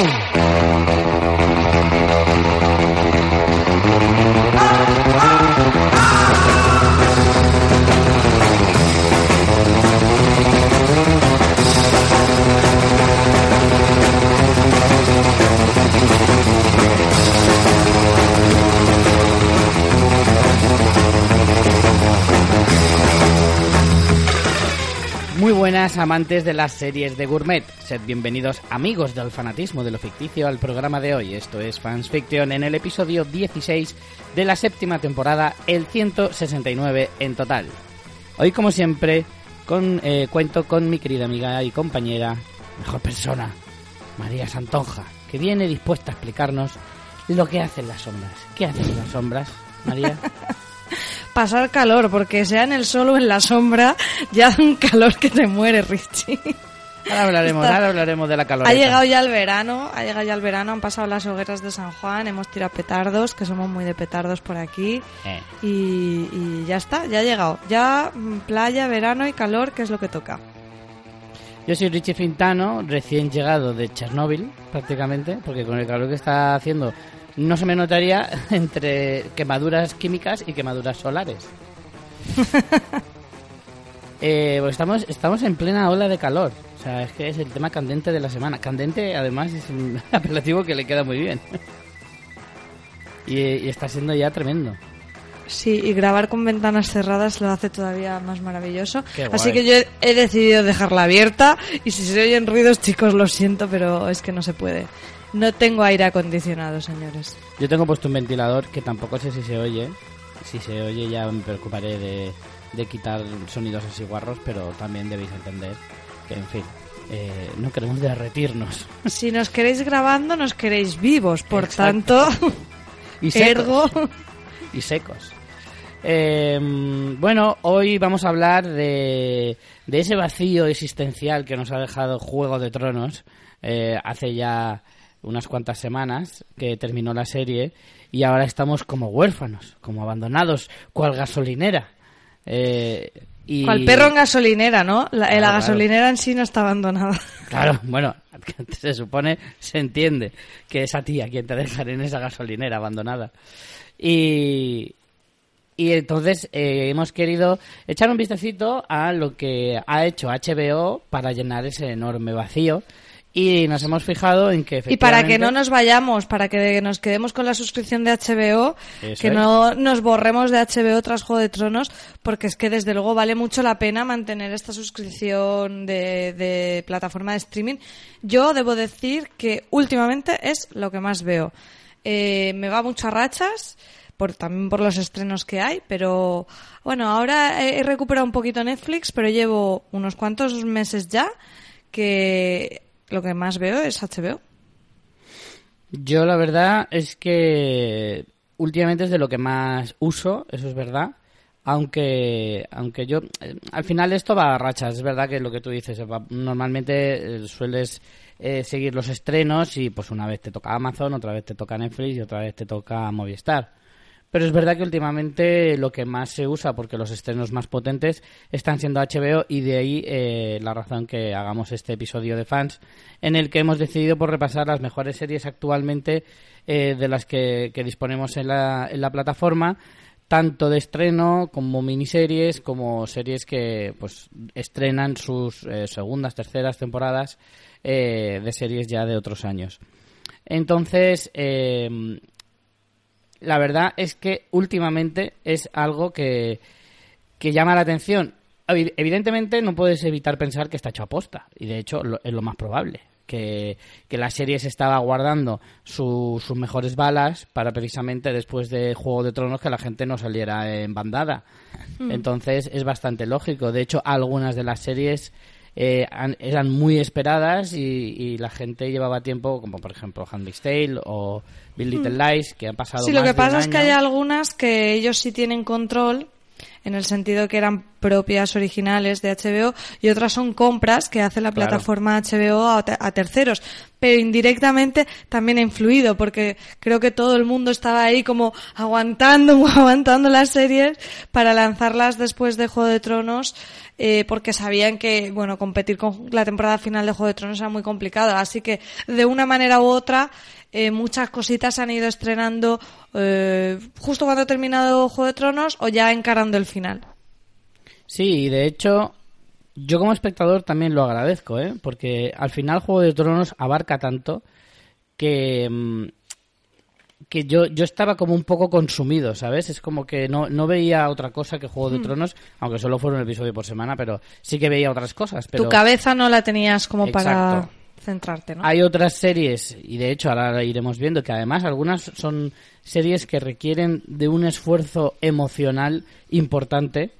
Ah, ah, ah. Muy buenas amantes de las series de gourmet. Sed bienvenidos amigos del fanatismo de lo ficticio al programa de hoy. Esto es Fans Fiction en el episodio 16 de la séptima temporada, el 169 en total. Hoy como siempre con, eh, cuento con mi querida amiga y compañera, mejor persona, María Santonja, que viene dispuesta a explicarnos lo que hacen las sombras. ¿Qué hacen las sombras, María? pasar calor, porque sea en el sol o en la sombra, ya hace un calor que te muere, Richie. Ahora hablaremos, Está- ahora hablaremos de la calor. Ha llegado ya el verano, ha llegado ya el verano, han pasado las hogueras de San Juan, hemos tirado petardos, que somos muy de petardos por aquí, Eh, y, y ya está, ya ha llegado. Ya mm, playa, verano y calor, que es lo que toca. Yo soy Richie Fintano, recién llegado de Chernóbil, prácticamente, porque con el calor que está haciendo no se me notaría entre quemaduras químicas y quemaduras solares. Eh, pues estamos, estamos en plena ola de calor. O sea, es que es el tema candente de la semana. Candente, además, es un apelativo que le queda muy bien. y, y está siendo ya tremendo. Sí, y grabar con ventanas cerradas lo hace todavía más maravilloso. Así que yo he decidido dejarla abierta y si se oyen ruidos, chicos, lo siento, pero es que no se puede. No tengo aire acondicionado, señores. Yo tengo puesto un ventilador que tampoco sé si se oye. Si se oye ya me preocuparé de, de quitar sonidos así guarros, pero también debéis entender que, en fin, eh, no queremos derretirnos. Si nos queréis grabando, nos queréis vivos, por Exacto. tanto, Y secos. ergo... Y secos. Eh, bueno, hoy vamos a hablar de, de ese vacío existencial que nos ha dejado Juego de Tronos eh, hace ya unas cuantas semanas que terminó la serie y ahora estamos como huérfanos, como abandonados, cual gasolinera. Eh, y... Cual perro en gasolinera, ¿no? La, Claro, la claro. gasolinera en sí no está abandonada. Claro, bueno, se supone, se entiende que es a ti a quien te dejan en esa gasolinera abandonada. Y, y entonces eh, hemos querido echar un vistacito a lo que ha hecho HBO para llenar ese enorme vacío. Y nos hemos fijado en que Y para que efectivamente- no nos vayamos, para que nos quedemos con la suscripción de HBO, Eso que es. no nos borremos de HBO tras Juego de Tronos, porque es que desde luego vale mucho la pena mantener esta suscripción de, de plataforma de streaming. Yo debo decir que últimamente es lo que más veo. Eh, me va mucho a rachas, por, también por los estrenos que hay, pero bueno, ahora he recuperado un poquito Netflix, pero llevo unos cuantos meses ya que lo que más veo es HBO. Yo la verdad es que últimamente es de lo que más uso, eso es verdad. Aunque, aunque yo, eh, al final esto va a rachas, es verdad que lo que tú dices, normalmente eh, sueles eh, seguir los estrenos y pues una vez te toca Amazon, otra vez te toca Netflix y otra vez te toca Movistar. Pero es verdad que últimamente lo que más se usa, porque los estrenos más potentes están siendo HBO y de ahí eh, la razón que hagamos este episodio de fans en el que hemos decidido por repasar las mejores series actualmente eh, de las que, disponemos en la, en la plataforma, tanto de estreno como miniseries, como series que pues estrenan sus eh, segundas, terceras temporadas eh, de series ya de otros años. Entonces, la verdad es que últimamente es algo que, que llama la atención. Evi- Evidentemente no puedes evitar pensar que está hecho a posta, y de hecho lo- es lo más probable. Que, que la serie se estaba guardando su- sus mejores balas para precisamente después de Juego de Tronos que la gente no saliera en bandada. Entonces es bastante lógico. De hecho, algunas de las series eh, eran muy esperadas y, la gente llevaba tiempo, como por ejemplo Handmaid's Tale o Bill Little hmm. Lies, que han pasado Sí, lo que pasa es que hay algunas que ellos sí tienen control en el sentido que eran propias originales de HBO y otras son compras que hace la plataforma HBO a, terceros. Pero indirectamente también ha influido porque creo que todo el mundo estaba ahí como aguantando, aguantando las series para lanzarlas después de Juego de Tronos eh, porque sabían que, bueno, competir con la temporada final de Juego de Tronos era muy complicado. Así que de una manera u otra eh, muchas cositas se han ido estrenando eh, justo cuando ha terminado Juego de Tronos o ya encarando el final. Sí, y de hecho, yo como espectador también lo agradezco, ¿eh? porque al final Juego de Tronos abarca tanto que, mm, que yo, yo estaba como un poco consumido, ¿sabes? Es como que no, no veía otra cosa que Juego de hmm. Tronos, aunque solo fuera un episodio por semana, pero sí que veía otras cosas. Pero... Tu cabeza no la tenías como para Hay otras series, y de hecho ahora iremos viendo, que además algunas son series que requieren de un esfuerzo emocional importante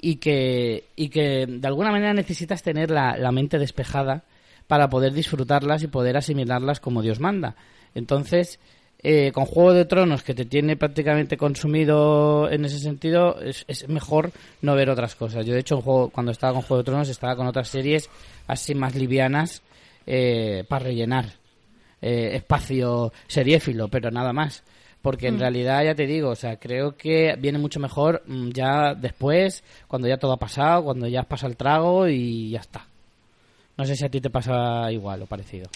y que, y que de alguna manera necesitas tener la, la mente despejada para poder disfrutarlas y poder asimilarlas como Dios manda. Entonces, eh, con Juego de Tronos, que te tiene prácticamente consumido en ese sentido, es, es mejor no ver otras cosas. Yo, de hecho, cuando estaba con Juego de Tronos, estaba con otras series así más livianas eh, para rellenar eh, espacio seriéfilo, pero nada más. Porque en mm. realidad, ya te digo, o sea, creo que viene mucho mejor mm, ya después, cuando ya todo ha pasado, cuando ya has pasado el trago y ya está. No sé si a ti te pasa igual o parecido.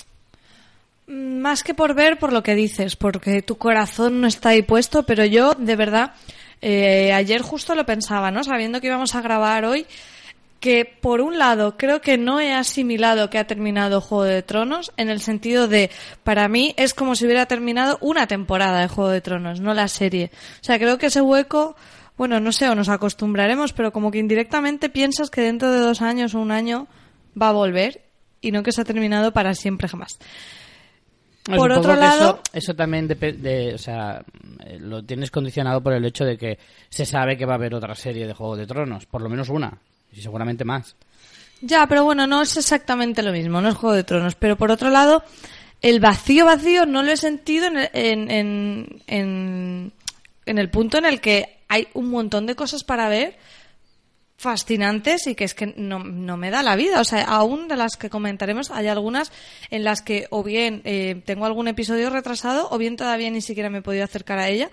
Mm, más que por ver, por lo que dices, porque tu corazón no está ahí puesto, pero yo, de verdad, eh, ayer justo lo pensaba, ¿no? Sabiendo que íbamos a grabar hoy, que por un lado creo que no he asimilado que ha terminado Juego de Tronos en el sentido de para mí es como si hubiera terminado una temporada de Juego de Tronos, no la serie. O sea, creo que ese hueco, bueno, no sé, o nos acostumbraremos, pero como que indirectamente piensas que dentro de dos años o un año va a volver y no que se ha terminado para siempre jamás. por otro lado, eso, también depende, o sea, lo tienes condicionado por el hecho de que se sabe que va a haber otra serie de Juego de Tronos, por lo menos una y seguramente más. Ya, pero bueno, no es exactamente lo mismo, no es Juego de Tronos. Pero por otro lado, el vacío vacío no lo he sentido en, en, en, en el punto en el que hay un montón de cosas para ver fascinantes y que es que no, no, me da la vida. O sea, aún de las que comentaremos, hay algunas en las que o bien eh, tengo algún episodio retrasado o bien todavía ni siquiera me he podido acercar a ella.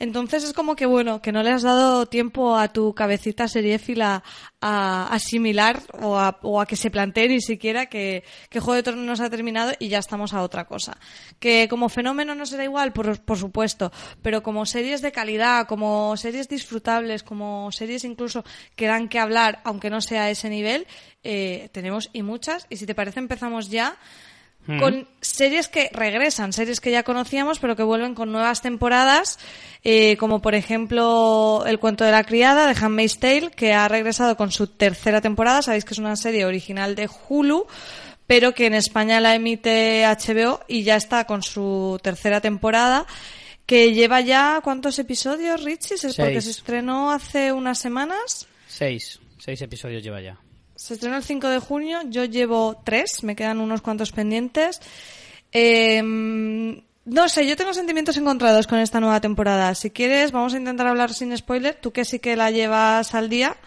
Entonces es como que, bueno, que no le has dado tiempo a tu cabecita seriéfila a asimilar o a, o a que se plantee ni siquiera que, que Juego de Tronos nos ha terminado y ya estamos a otra cosa. Que como fenómeno no será igual, por, por supuesto, pero como series de calidad, como series disfrutables, como series incluso que dan que hablar, aunque no sea a ese nivel, eh, tenemos y muchas. Y si te parece empezamos ya con series que regresan, series que ya conocíamos, pero que vuelven con nuevas temporadas, eh, como por ejemplo El cuento de la criada de Handmaid's Tale, que ha regresado con su tercera temporada. Sabéis que es una serie original de Hulu, pero que en España la emite HBO y ya está con su tercera temporada que lleva ya cuántos episodios, Richie? ¿Es porque se estrenó hace unas semanas? Seis, seis episodios lleva ya. Se estrenó el 5 de junio, yo llevo tres, me quedan unos cuantos pendientes. Em, no sé, yo tengo sentimientos encontrados con esta nueva temporada. Si quieres, vamos a intentar hablar sin spoiler. Tú que sí que la llevas al día,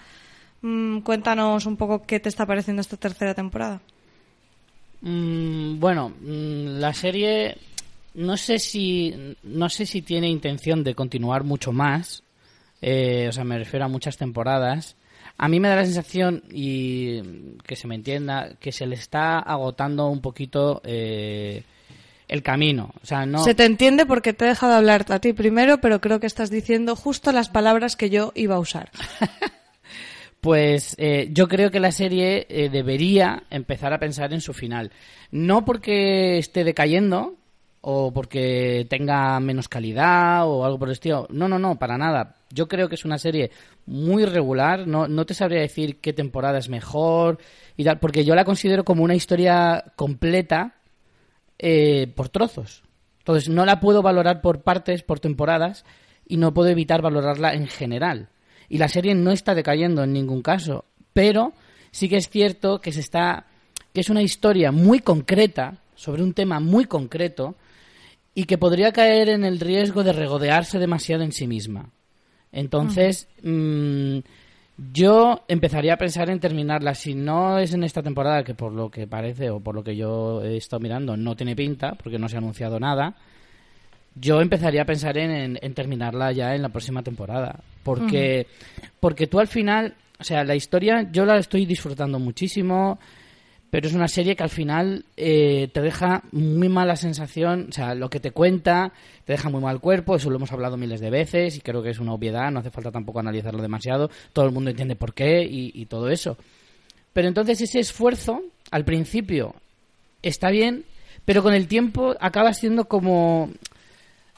mm, cuéntanos un poco qué te está pareciendo esta tercera temporada. Mm, bueno, mm, la serie no sé si no sé si tiene intención de continuar mucho más. Eh, o sea, me refiero a muchas temporadas. A mí me da la sensación, y que se me entienda, que se le está agotando un poquito eh, el camino. O sea, no... Se te entiende porque te he dejado hablar a ti primero, pero creo que estás diciendo justo las palabras que yo iba a usar. pues eh, yo creo que la serie eh, debería empezar a pensar en su final. No porque esté decayendo o porque tenga menos calidad o algo por el estilo. No, no, no, para nada. Yo creo que es una serie muy regular, no, no te sabría decir qué temporada es mejor y tal, porque yo la considero como una historia completa eh, por trozos. Entonces no la puedo valorar por partes, por temporadas, y no puedo evitar valorarla en general. Y la serie no está decayendo en ningún caso, pero sí que es cierto que se está que es una historia muy concreta sobre un tema muy concreto y que podría caer en el riesgo de regodearse demasiado en sí misma. Entonces, mm, yo empezaría a pensar en terminarla. Si no es en esta temporada, que por lo que parece o por lo que yo he estado mirando no tiene pinta, porque no se ha anunciado nada, yo empezaría a pensar en, en, terminarla ya en la próxima temporada. Porque, porque tú al final, o sea, la historia yo la estoy disfrutando muchísimo pero es una serie que al final eh, te deja muy mala sensación, o sea, lo que te cuenta te deja muy mal cuerpo, eso lo hemos hablado miles de veces y creo que es una obviedad, no hace falta tampoco analizarlo demasiado, todo el mundo entiende por qué y, todo eso. Pero entonces ese esfuerzo, al principio, está bien, pero con el tiempo acaba siendo como,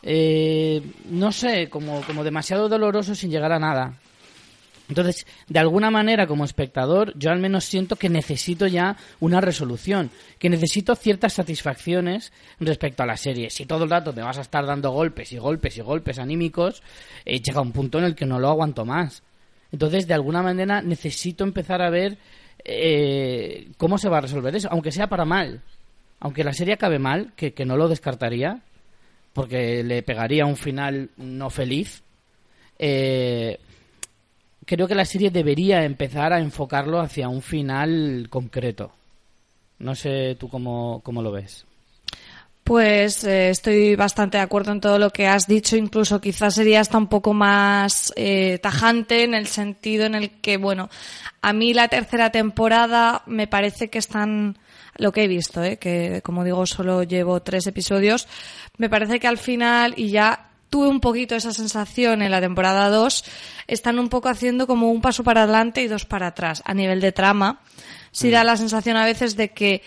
eh, no sé, como, como demasiado doloroso sin llegar a nada. Entonces, de alguna manera, como espectador, yo al menos siento que necesito ya una resolución, que necesito ciertas satisfacciones respecto a la serie. Si todo el rato me vas a estar dando golpes y golpes y golpes anímicos, eh, llega un punto en el que no lo aguanto más. Entonces, de alguna manera, necesito empezar a ver eh, cómo se va a resolver eso, aunque sea para mal. Aunque la serie acabe mal, que, que no lo descartaría, porque le pegaría un final no feliz. Eh, creo que la serie debería empezar a enfocarlo hacia un final concreto. No sé tú cómo, cómo lo ves. Pues eh, estoy bastante de acuerdo en todo lo que has dicho, incluso quizás sería hasta un poco más eh, tajante en el sentido en el que, bueno, a mí la tercera temporada me parece que están, lo que he visto, eh, que como digo solo llevo tres episodios, me parece que al final, y ya tuve un poquito esa sensación en la temporada 2, están un poco haciendo como un paso para adelante y dos para atrás. A nivel de trama, sí da mm. la sensación a veces de que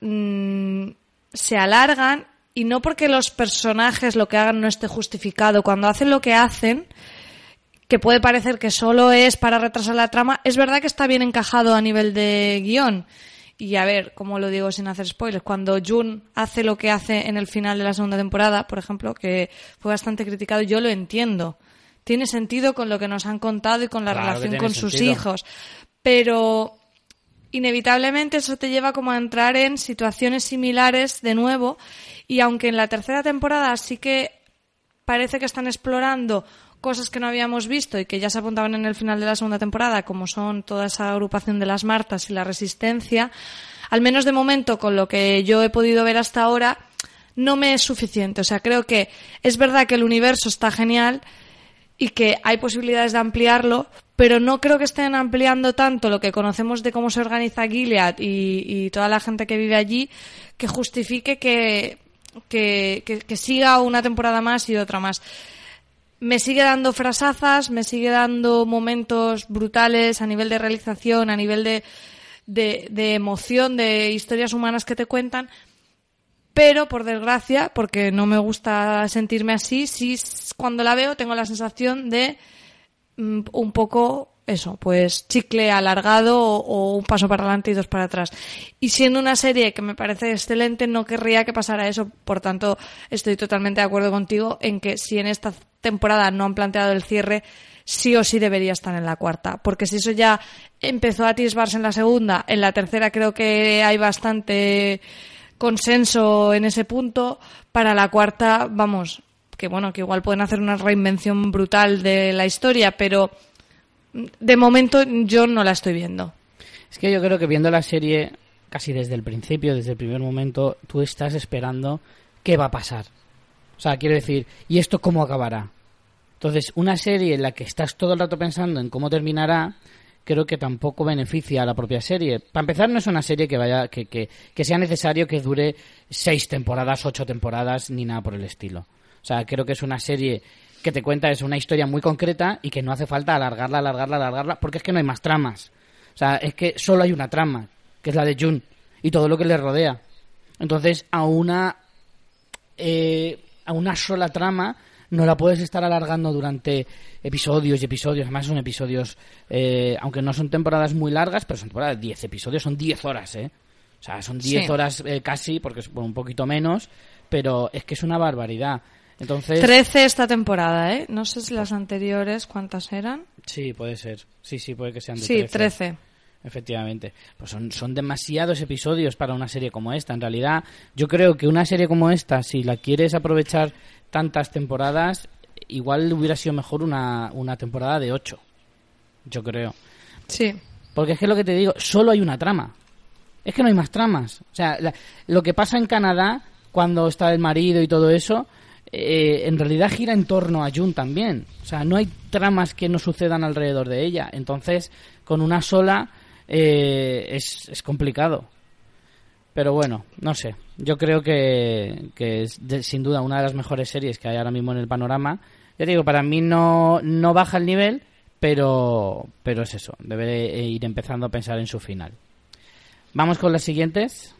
mm, se alargan y no porque los personajes lo que hagan no esté justificado. Cuando hacen lo que hacen, que puede parecer que solo es para retrasar la trama, es verdad que está bien encajado a nivel de guion y a ver, como lo digo sin hacer spoilers, cuando Jun hace lo que hace en el final de la segunda temporada, por ejemplo, que fue bastante criticado, yo lo entiendo. Tiene sentido con lo que nos han contado y con la relación con sus hijos. Pero inevitablemente eso te lleva como a entrar en situaciones similares de nuevo. Y aunque en la tercera temporada sí que parece que están explorando cosas que no habíamos visto y que ya se apuntaban en el final de la segunda temporada, como son toda esa agrupación de las Martas y la Resistencia, al menos de momento con lo que yo he podido ver hasta ahora, no me es suficiente. O sea, creo que es verdad que el universo está genial y que hay posibilidades de ampliarlo, pero no creo que estén ampliando tanto lo que conocemos de cómo se organiza Gilead y, toda la gente que vive allí que justifique que, que siga una temporada más y otra más me sigue dando frasazas, me sigue dando momentos brutales a nivel de realización, a nivel de, de, emoción, de historias humanas que te cuentan. Pero, por desgracia, porque no me gusta sentirme así, sí cuando la veo tengo la sensación de mm, un poco eso, pues chicle alargado o, un paso para adelante y dos para atrás. Y siendo una serie que me parece excelente, no querría que pasara eso. Por tanto, estoy totalmente de acuerdo contigo en que si en esta temporada no han planteado el cierre, sí o sí debería estar en la cuarta. Porque si eso ya empezó a atisbarse en la segunda, en la tercera creo que hay bastante consenso en ese punto. Para la cuarta, vamos, que bueno, que igual pueden hacer una reinvención brutal de la historia, pero de momento yo no la estoy viendo. Es que yo creo que viendo la serie casi desde el principio, desde el primer momento, tú estás esperando qué va a pasar. O sea, quiero decir, ¿y esto cómo acabará? Entonces, una serie en la que estás todo el rato pensando en cómo terminará, creo que tampoco beneficia a la propia serie. Para empezar, no es una serie que vaya, que, que, que sea necesario que dure seis temporadas, ocho temporadas, ni nada por el estilo. O sea, creo que es una serie que te cuenta es una historia muy concreta y que no hace falta alargarla, alargarla, alargarla, porque es que no hay más tramas. O sea, es que solo hay una trama, que es la de Jun, y todo lo que le rodea. Entonces, a una, eh, a una sola trama no la puedes estar alargando durante episodios y episodios. Además, son episodios, eh, aunque no son temporadas muy largas, pero son temporadas de 10 episodios, son 10 horas, ¿eh? O sea, son 10 horas eh, casi, porque es un poquito menos, pero es que es una barbaridad. Entonces... 13 esta temporada, ¿eh? No sé si las anteriores cuántas eran. Sí, puede ser. Sí, sí, puede que sean de Sí, 13. Efectivamente. Pues son, son demasiados episodios para una serie como esta. En realidad, yo creo que una serie como esta, si la quieres aprovechar tantas temporadas, igual hubiera sido mejor una, una temporada de ocho. Yo creo. Sí. Porque es que lo que te digo, solo hay una trama. Es que no hay más tramas. O sea, la- lo que pasa en Canadá, cuando está el marido y todo eso, eh, en realidad gira en torno a June también. O sea, no hay tramas que no sucedan alrededor de ella. Entonces, con una sola eh, es, es complicado. Pero bueno, no sé. Yo creo que, que es sin duda una de las mejores series que hay ahora mismo en el panorama. Ya digo, para mí no, no baja el nivel, pero, pero es eso. Debe ir empezando a pensar en su final. Vamos con las siguientes.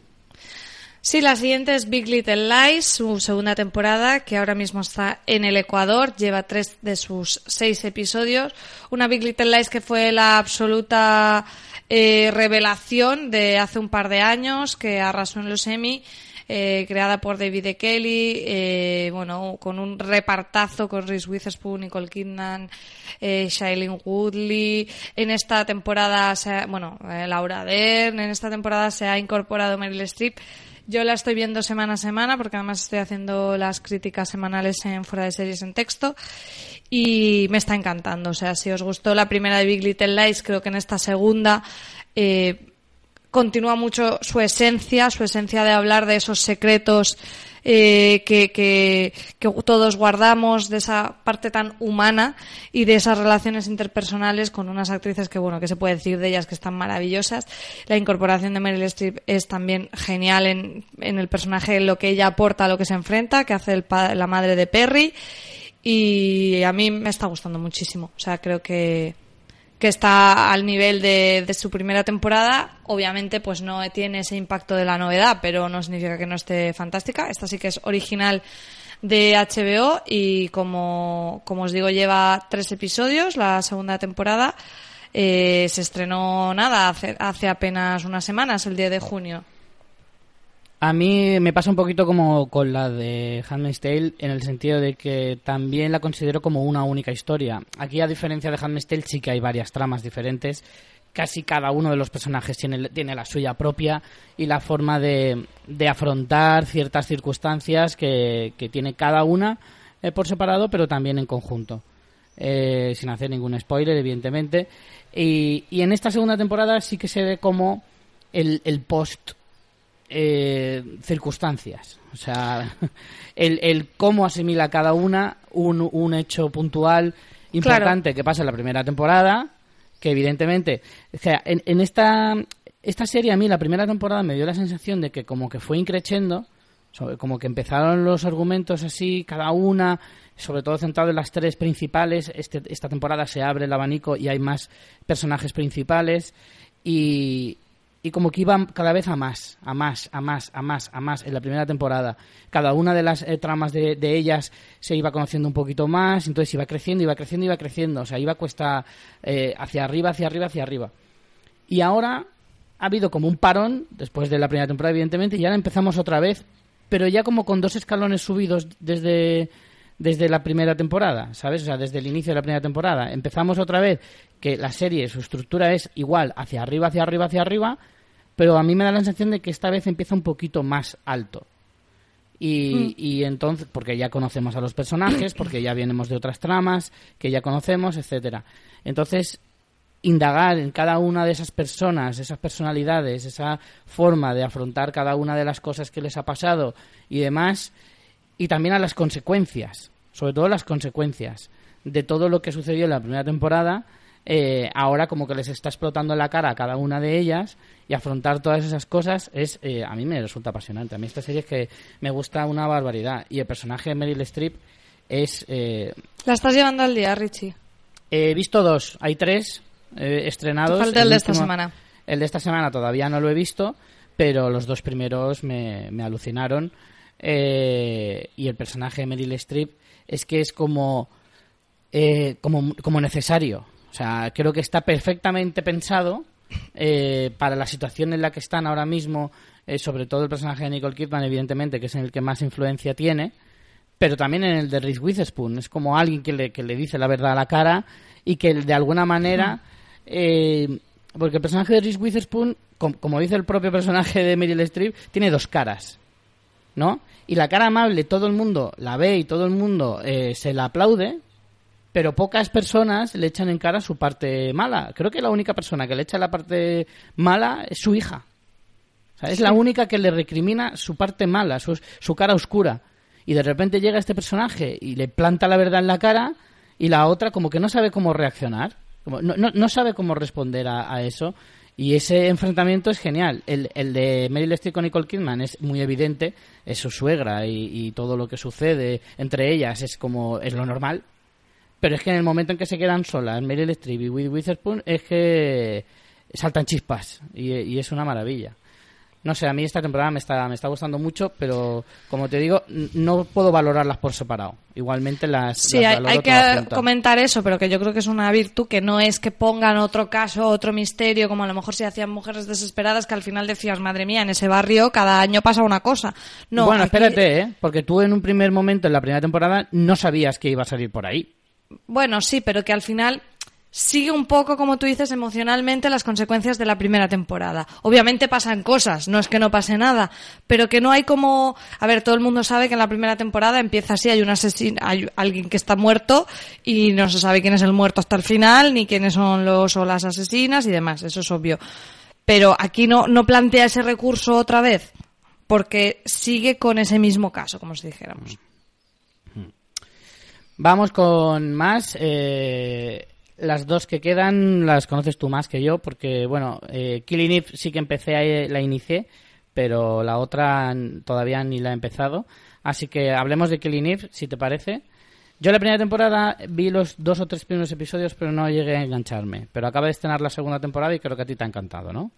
Sí, la siguiente es Big Little Lies, su segunda temporada, que ahora mismo está en el Ecuador, lleva tres de sus seis episodios. Una Big Little Lies que fue la absoluta eh, revelación de hace un par de años, que arrasó en los Emmy, eh, creada por David E. Kelly, eh, bueno, con un repartazo con Reese Witherspoon, Nicole Kidman, eh, Shailene Woodley. En esta temporada, se ha- bueno, eh, Laura Dern, en esta temporada se ha incorporado Meryl Streep. Yo la estoy viendo semana a semana porque además estoy haciendo las críticas semanales en fuera de series en texto y me está encantando. O sea, si os gustó la primera de Big Little Lies, creo que en esta segunda eh, continúa mucho su esencia, su esencia de hablar de esos secretos eh, que, que, que todos guardamos, de esa parte tan humana y de esas relaciones interpersonales con unas actrices que, bueno, que se puede decir de ellas que están maravillosas. La incorporación de Meryl Streep es también genial en, en el personaje, lo que ella aporta a lo que se enfrenta, que hace el la madre de Perry. Y a mí me está gustando muchísimo. O sea, creo que, que está al nivel de, de su primera temporada. Obviamente, pues no tiene ese impacto de la novedad, pero no significa que no esté fantástica. Esta sí que es original de HBO y como, como os digo, lleva tres episodios, la segunda temporada. Eh, se estrenó nada, hace, hace apenas unas semanas, el 10 de junio. A mí me pasa un poquito como con la de Handmaid's Tale en el sentido de que también la considero como una única historia. Aquí, a diferencia de Handmaid's Tale, sí que hay varias tramas diferentes. Casi cada uno de los personajes tiene, tiene la suya propia y la forma de, de afrontar ciertas circunstancias que, que tiene cada una eh, por separado, pero también en conjunto. Eh, sin hacer ningún spoiler, evidentemente. Y, y en esta segunda temporada sí que se ve como el, el post eh, circunstancias. O sea, el, el cómo asimila cada una un, un hecho puntual importante que pasa en la primera temporada, que evidentemente, o sea, en, en esta, esta serie a mí la primera temporada me dio la sensación de que como que fue increchendo, sobre- como que empezaron los argumentos así, cada una, sobre todo centrado en las tres principales. Este, esta temporada se abre el abanico y hay más personajes principales. Y, y como que iban cada vez a más, a más, a más, a más, a más en la primera temporada. Cada una de las eh, tramas de, ellas se iba conociendo un poquito más, entonces iba creciendo, iba creciendo, iba creciendo. O sea, iba cuesta eh, hacia arriba, hacia arriba, hacia arriba. Y ahora ha habido como un parón, después de la primera temporada, evidentemente, y ahora empezamos otra vez, pero ya como con dos escalones subidos desde, desde la primera temporada, ¿sabes? O sea, desde el inicio de la primera temporada. Empezamos otra vez que la serie, su estructura es igual, hacia arriba, hacia arriba, hacia arriba, pero a mí me da la sensación de que esta vez empieza un poquito más alto. Y, y entonces, porque ya conocemos a los personajes, porque ya vienemos de otras tramas que ya conocemos, etcétera. Entonces, indagar en cada una de esas personas, esas personalidades, esa forma de afrontar cada una de las cosas que les ha pasado y demás, y también a las consecuencias, sobre todo las consecuencias de todo lo que sucedió en la primera temporada, eh, ahora como que les está explotando en la cara a cada una de ellas y afrontar todas esas cosas es eh, a mí me resulta apasionante. A mí esta serie es que me gusta una barbaridad y el personaje de Meryl Streep es eh, La estás llevando al día, Richie. He visto dos, hay tres eh, estrenados. Falta el de esta semana. El de esta semana todavía no lo he visto, pero los dos primeros me, me alucinaron. Eh, y el personaje de Meryl Streep es que es como, eh, como, como necesario. O sea, creo que está perfectamente pensado eh, para la situación en la que están ahora mismo, eh, sobre todo el personaje de Nicole Kidman, evidentemente, que es en el que más influencia tiene pero también en el de Reese Witherspoon. Es como alguien que le, que le dice la verdad a la cara y que de alguna manera eh, porque el personaje de Reese Witherspoon, como dice el propio personaje de Meryl Streep, tiene dos caras, ¿no? Y la cara amable todo el mundo la ve y todo el mundo eh, se la aplaude, pero pocas personas le echan en cara su parte mala. Creo que la única persona que le echa la parte mala es su hija. O sea, es la única que le recrimina su parte mala, su, su cara oscura. Y de repente llega este personaje y le planta la verdad en la cara y la otra como que no sabe cómo reaccionar, no, no, no sabe cómo responder a, eso. Y ese enfrentamiento es genial. El, el de Meryl Streep con Nicole Kidman es muy evidente, es su suegra y, y, todo lo que sucede entre ellas es como es lo normal. Pero es que en el momento en que se quedan solas, Meryl Streep y Witherspoon, es que saltan chispas y, y es una maravilla. No sé, a mí esta temporada me está, me está gustando mucho, pero como te digo, no puedo valorarlas por separado. Igualmente las. Sí, hay, que comentar eso, pero que yo creo que es una virtud que no es que pongan otro caso, otro misterio, como a lo mejor si hacían mujeres desesperadas, que al final decías, madre mía, en ese barrio cada año pasa una cosa. No, bueno, espérate, ¿eh? porque tú en un primer momento, en la primera temporada, no sabías que iba a salir por ahí. Bueno, sí, pero que al final sigue un poco, como tú dices, emocionalmente las consecuencias de la primera temporada. Obviamente pasan cosas, no es que no pase nada, pero que no hay como, a ver, todo el mundo sabe que en la primera temporada empieza así, hay un asesino, hay alguien que está muerto y no se sabe quién es el muerto hasta el final, ni quiénes son los o las asesinas y demás, eso es obvio. Pero aquí no, no plantea ese recurso otra vez, porque sigue con ese mismo caso, como si dijéramos. Vamos con más. Eh, las dos que quedan las conoces tú más que yo, porque, bueno, eh, Killing Eve sí que empecé, la inicié, pero la otra todavía ni la he empezado. Así que hablemos de Killing Eve, si te parece. Yo la primera temporada vi los dos o tres primeros episodios, pero no llegué a engancharme. Pero acaba de estrenar la segunda temporada y creo que a ti te ha encantado, ¿no?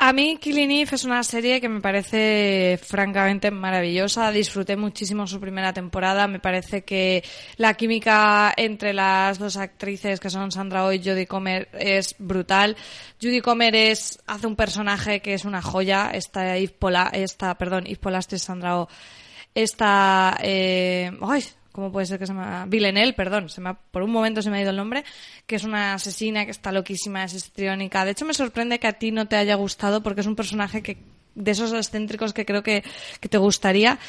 A mí Killing Eve es una serie que me parece francamente maravillosa. Disfruté muchísimo su primera temporada. Me parece que la química entre las dos actrices que son Sandra Oh y Jodie Comer es brutal. Judy Comer es, hace un personaje que es una joya. Esta Yves Pola, esta, perdón, Yves Sandra Oh. Esta, eh, ay, ¿cómo puede ser que se llama? Villeneuve, perdón, se me por un momento se me ha ido el nombre, que es una asesina que está loquísima, es histriónica. De hecho, me sorprende que a ti no te haya gustado porque es un personaje que de esos excéntricos que creo que, te gustaría.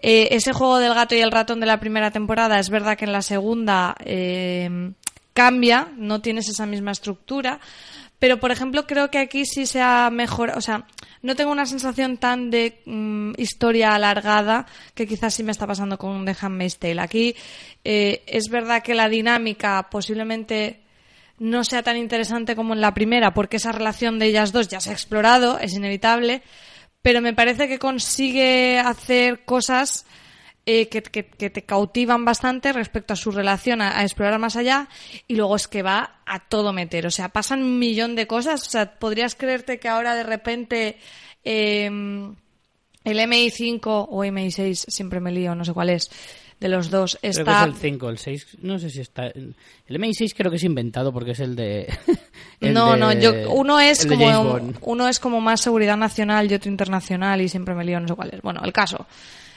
Eh, ese juego del gato y el ratón de la primera temporada, es verdad que en la segunda eh, cambia, no tienes esa misma estructura, pero, por ejemplo, creo que aquí sí se ha mejorado, o sea, no tengo una sensación tan de mm, historia alargada que quizás sí me está pasando con The Handmaid's Tale. Aquí eh, es verdad que la dinámica posiblemente no sea tan interesante como en la primera, porque esa relación de ellas dos ya se ha explorado, es inevitable, pero me parece que consigue hacer cosas eh, que, te cautivan bastante respecto a su relación a, explorar más allá y luego es que va a todo meter. O sea, pasan un millón de cosas. O sea, podrías creerte que ahora de repente em, el MI5 o MI6, siempre me lío, no sé cuál es, de los dos está... Creo que es el 5, el 6, no sé si está... El MI6 creo que es inventado porque es el de... no, no, yo, uno es como uno es como más seguridad nacional y otro internacional y siempre me lío, no sé cuál es. Bueno, el caso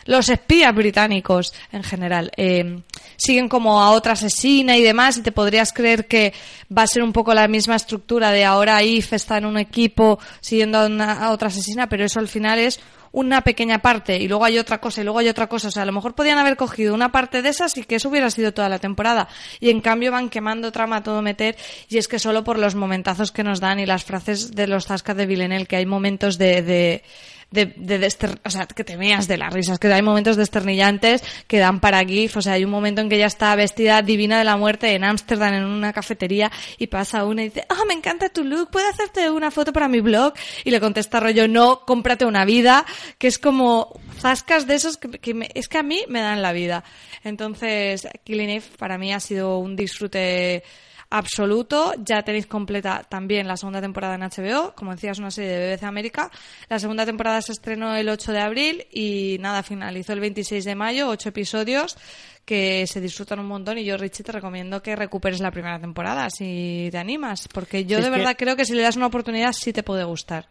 los espías británicos en general eh, siguen como a otra asesina y demás y te podrías creer que va a ser un poco la misma estructura de ahora IF está en un equipo siguiendo a, otra asesina, pero eso al final es una pequeña parte y luego hay otra cosa y luego hay otra cosa. O sea, a lo mejor podían haber cogido una parte de esas y que eso hubiera sido toda la temporada. Y en cambio van quemando trama a todo meter y es que solo por los momentazos que nos dan y las frases de los zascas de Villeneuve que hay momentos de de, de, o sea, que te veas de las risas, que hay momentos desternillantes que dan para GIF, o sea, hay un momento en que ella está vestida divina de la muerte en Ámsterdam en una cafetería y pasa una y dice, ah, me encanta tu look, ¿puedo hacerte una foto para mi blog? Y le contesta rollo, no, cómprate una vida, que es como zascas de esos que, que es que a mí me dan la vida. Entonces, Killing Eve para mí ha sido un disfrute absoluto. Ya tenéis completa también la segunda temporada en HBO, como decías, una serie de BBC América. La segunda temporada se estrenó el 8 de abril y nada, finalizó el 26 de mayo, ocho episodios que se disfrutan un montón y yo, Richie, te recomiendo que recuperes la primera temporada si te animas, porque yo de verdad creo que si le das una oportunidad sí te puede gustar.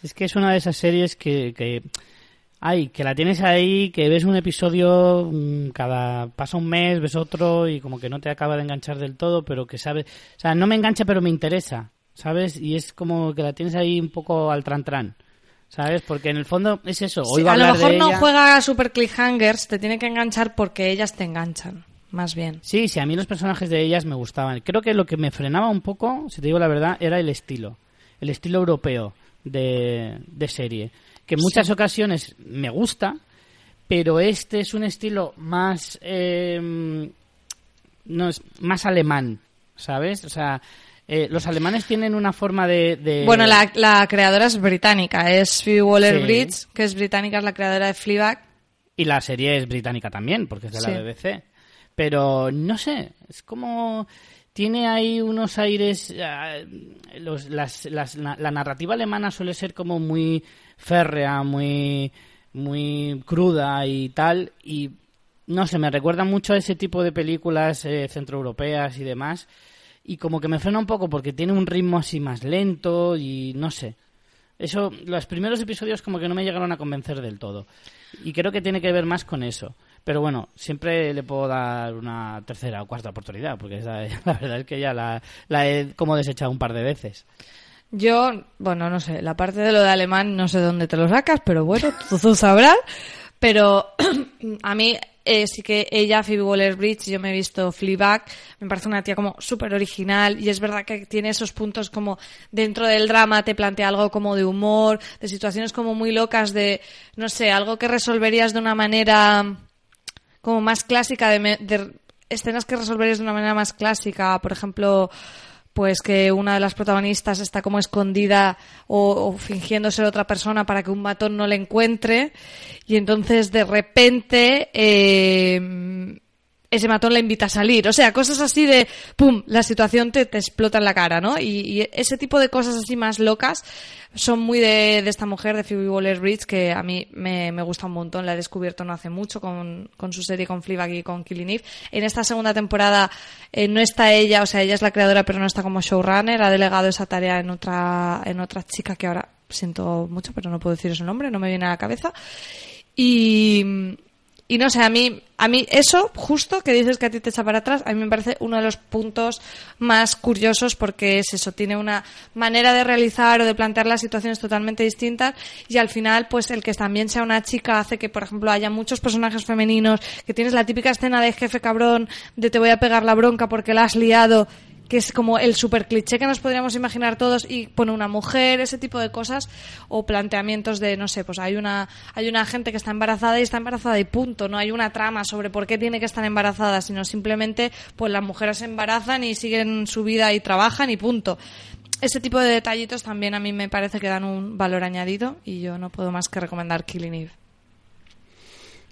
Es que es una de esas series que, que Ay, que la tienes ahí, que ves un episodio mm, cada pasa un mes, ves otro y como que no te acaba de enganchar del todo, pero que sabes, o sea, no me engancha pero me interesa. ¿sabes? Y es como que la tienes ahí un poco al tran-tran. ¿Sabes? Porque en el fondo es eso. Sí, Hoy va a lo mejor de no ella. juega a super cliffhangers, te tiene que enganchar porque ellas te enganchan, más bien. Sí, sí, a mí los personajes de ellas me gustaban. Creo que lo que me frenaba un poco, si te digo la verdad, era el estilo. El estilo europeo de, de serie. Que en muchas ocasiones me gusta, pero este es un estilo más. eh, no es más alemán, ¿sabes? O sea, eh, los alemanes tienen una forma de. de- Bueno, la, la creadora es británica, es Phoebe Waller-Bridge, Sí. que es británica, es la creadora de Fleabag. Y la serie es británica también, porque es de Sí. la BBC. Pero no sé, es como. Tiene ahí unos aires. ah, los- las- las- la, la narrativa alemana suele ser como muy férrea, muy, muy cruda y tal. Y no sé, me recuerda mucho a ese tipo de películas eh, centroeuropeas y demás. Y como que me frena un poco porque tiene un ritmo así más lento y no sé. Eso, los primeros episodios como que no me llegaron a convencer del todo. Y creo que tiene que ver más con eso. Pero bueno, siempre le puedo dar una tercera o cuarta oportunidad, porque la verdad es que ya la, la he como desechado un par de veces. Yo, bueno, no sé, la parte de lo de alemán no sé dónde te lo sacas, pero bueno, tú, sabrás. Pero a mí eh, sí que ella, Phoebe Waller-Bridge, yo me he visto Fleabag, me parece una tía como súper original y es verdad que tiene esos puntos como dentro del drama te plantea algo como de humor, de situaciones como muy locas, de, no sé, algo que resolverías de una manera como más clásica, de, me- de escenas que resolverías de una manera más clásica, por ejemplo, pues que una de las protagonistas está como escondida o, o fingiendo ser otra persona para que un matón no le encuentre. Y entonces de repente eh, ese matón la invita a salir. O sea, cosas así de, ¡pum!, la situación te, te explota en la cara, ¿no? Y, y ese tipo de cosas así más locas son muy de, de esta mujer, de Phoebe Waller-Bridge, que a mí me, me gusta un montón. La he descubierto no hace mucho con, con su serie con Fleabag y con Killing Eve. En esta segunda temporada eh, no está ella, o sea, ella es la creadora, pero no está como showrunner. Ha delegado esa tarea en otra, en otra chica que ahora siento mucho, pero no puedo decir su nombre, no me viene a la cabeza. Y, y no sé, a mí, a mí eso, justo que dices que a ti te echa para atrás, a mí me parece uno de los puntos más curiosos porque es eso, tiene una manera de realizar o de plantear las situaciones totalmente distintas y al final, pues el que también sea una chica hace que, por ejemplo, haya muchos personajes femeninos, que tienes la típica escena de jefe cabrón, de te voy a pegar la bronca porque la has liado que es como el super cliché que nos podríamos imaginar todos y pone una mujer, ese tipo de cosas o planteamientos de no sé, pues hay una hay una gente que está embarazada y está embarazada y punto, no hay una trama sobre por qué tiene que estar embarazada, sino simplemente pues las mujeres se embarazan y siguen su vida y trabajan y punto. Ese tipo de detallitos también a mí me parece que dan un valor añadido y yo no puedo más que recomendar Killing Eve.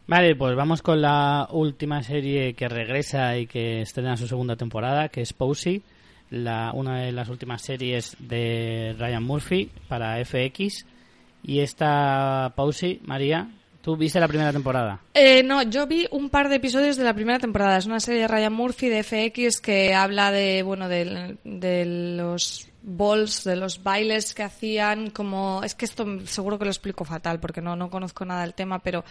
Vale, pues vamos con la última serie que regresa y que estrena su segunda temporada, que es Posey, la, una de las últimas series de Ryan Murphy para FX. Y esta Posey, María, ¿tú viste la primera temporada? Eh, no, yo vi un par de episodios de la primera temporada. Es una serie de Ryan Murphy de FX que habla de, bueno, de, de los balls, de los bailes que hacían, como, es que esto seguro que lo explico fatal porque no, no conozco nada del tema, pero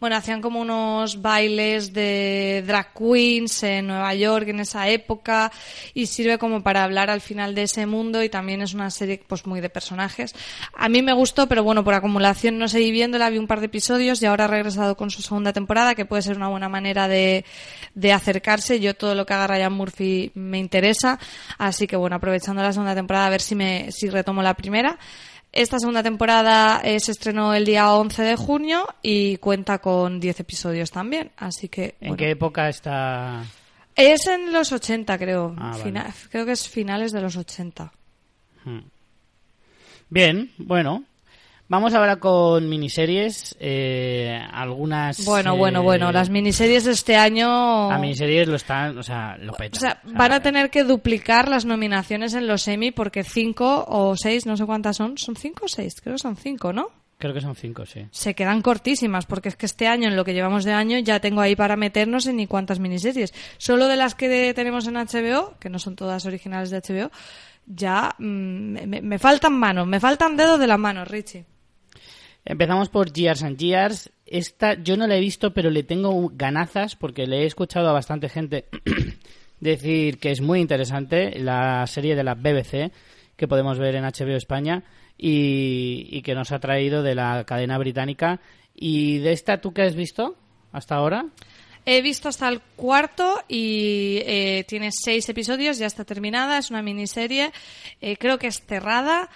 bueno, hacían como unos bailes de drag queens en Nueva York en esa época y sirve como para hablar al final de ese mundo y también es una serie pues muy de personajes. A mí me gustó, pero bueno, por acumulación no seguí viéndola, vi un par de episodios y ahora ha regresado con su segunda temporada, que puede ser una buena manera de, de acercarse. Yo todo lo que haga Ryan Murphy me interesa, así que bueno, aprovechando la segunda temporada a ver si me si retomo la primera. Esta segunda temporada eh, se estrenó el día 11 de junio y cuenta con 10 episodios también, así que ¿En bueno. qué época está...? es en los 80, creo. Ah, vale. Creo que es finales de los 80. Hmm. Bien, bueno. Vamos ahora con miniseries, eh, algunas... Bueno, bueno, eh, bueno, las miniseries de este año A miniseries lo están, o sea, lo O petan. sea, O sea, van a tener que duplicar las nominaciones en los Emmy porque cinco o seis, no sé cuántas son, son cinco o seis, creo que son cinco, ¿no? Creo que son cinco, sí. Se quedan cortísimas porque es que este año, en lo que llevamos de año, ya tengo ahí para meternos en ni cuántas miniseries. Solo de las que de- tenemos en HBO, que no son todas originales de HBO, ya mm, me, me- me faltan manos, me faltan dedos de las manos, Richie. Empezamos por Years and Years. Esta yo no la he visto, pero le tengo ganazas porque le he escuchado a bastante gente decir que es muy interesante la serie de la BBC, que podemos ver en HBO España y, y que nos ha traído de la cadena británica. ¿Y de esta tú qué has visto hasta ahora? He visto hasta el cuarto y eh, tiene seis episodios, ya está terminada, es una miniserie, eh, creo que es cerrada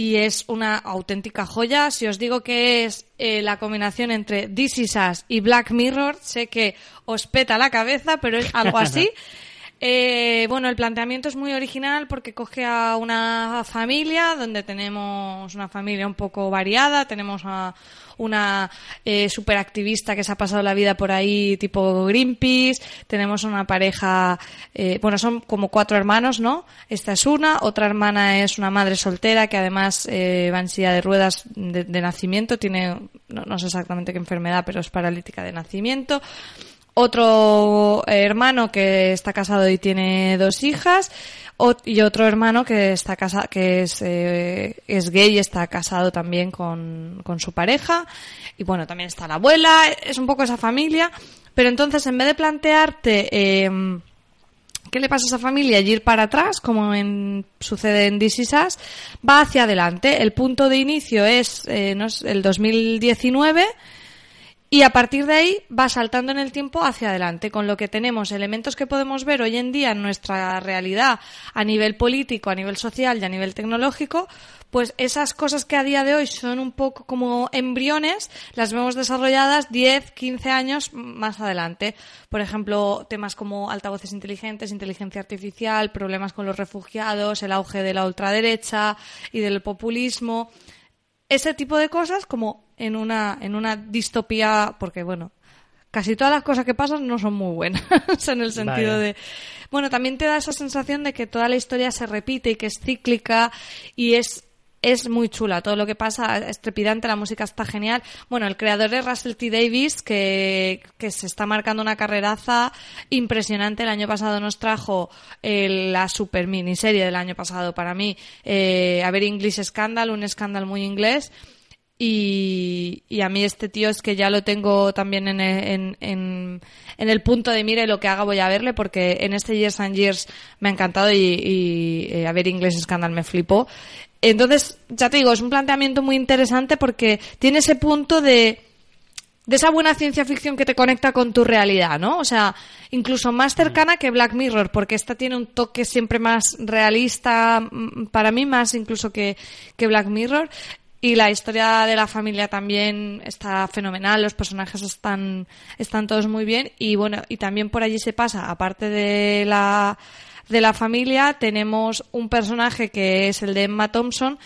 y es una auténtica joya. Si os digo que es eh, la combinación entre This Is Us y Black Mirror, sé que os peta la cabeza, pero es algo así. Eh, bueno, el planteamiento es muy original porque coge a una familia donde tenemos una familia un poco variada, tenemos a una eh, superactivista que se ha pasado la vida por ahí tipo Greenpeace, tenemos una pareja, eh, bueno, son como cuatro hermanos, ¿no? Esta es una, otra hermana es una madre soltera que además eh, va en silla de ruedas de, nacimiento, tiene, no, sé exactamente qué enfermedad, pero es paralítica de nacimiento. Otro hermano que está casado y tiene dos hijas y otro hermano que está casa que es, eh, es gay y está casado también con, con su pareja y bueno también está la abuela es un poco esa familia pero entonces en vez de plantearte em, ¿Qué le pasa a esa familia? Y ir para atrás, como en, sucede en This va hacia adelante. El punto de inicio es, eh, no es el 2019 y a partir de ahí va saltando en el tiempo hacia adelante, con lo que tenemos elementos que podemos ver hoy en día en nuestra realidad a nivel político, a nivel social y a nivel tecnológico, pues esas cosas que a día de hoy son un poco como embriones, las vemos desarrolladas 10, 15 años más adelante. Por ejemplo, temas como altavoces inteligentes, inteligencia artificial, problemas con los refugiados, el auge de la ultraderecha y del populismo ese tipo de cosas como en una, en una distopía, porque bueno, casi todas las cosas que pasan no son muy buenas, en el sentido Vaya. de... Bueno, también te da esa sensación de que toda la historia se repite y que es cíclica y es es muy chula, todo lo que pasa es trepidante, la música está genial. Bueno, el creador es Russell T. Davis, que, que se está marcando una carreraza impresionante. El año pasado nos trajo eh, la super miniserie del año pasado para mí, eh, A ver English Scandal, un escándalo muy inglés. Y, y a mí este tío es que ya lo tengo también en, en, en, en el punto de mira y lo que haga voy a verle porque en este Years and Years me ha encantado y, y, eh, a ver Inglés Scandal me flipó. Entonces, ya te digo, es un planteamiento muy interesante porque tiene ese punto de, de esa buena ciencia ficción que te conecta con tu realidad, ¿no? O sea, incluso más cercana que Black Mirror, porque esta tiene un toque siempre más realista, mm, para mí más incluso que, que Black Mirror. Y la historia de la familia también está fenomenal, los personajes están, están todos muy bien. Y bueno, y también por allí se pasa, aparte de la, de la familia, tenemos un personaje que es el de Emma Thompson,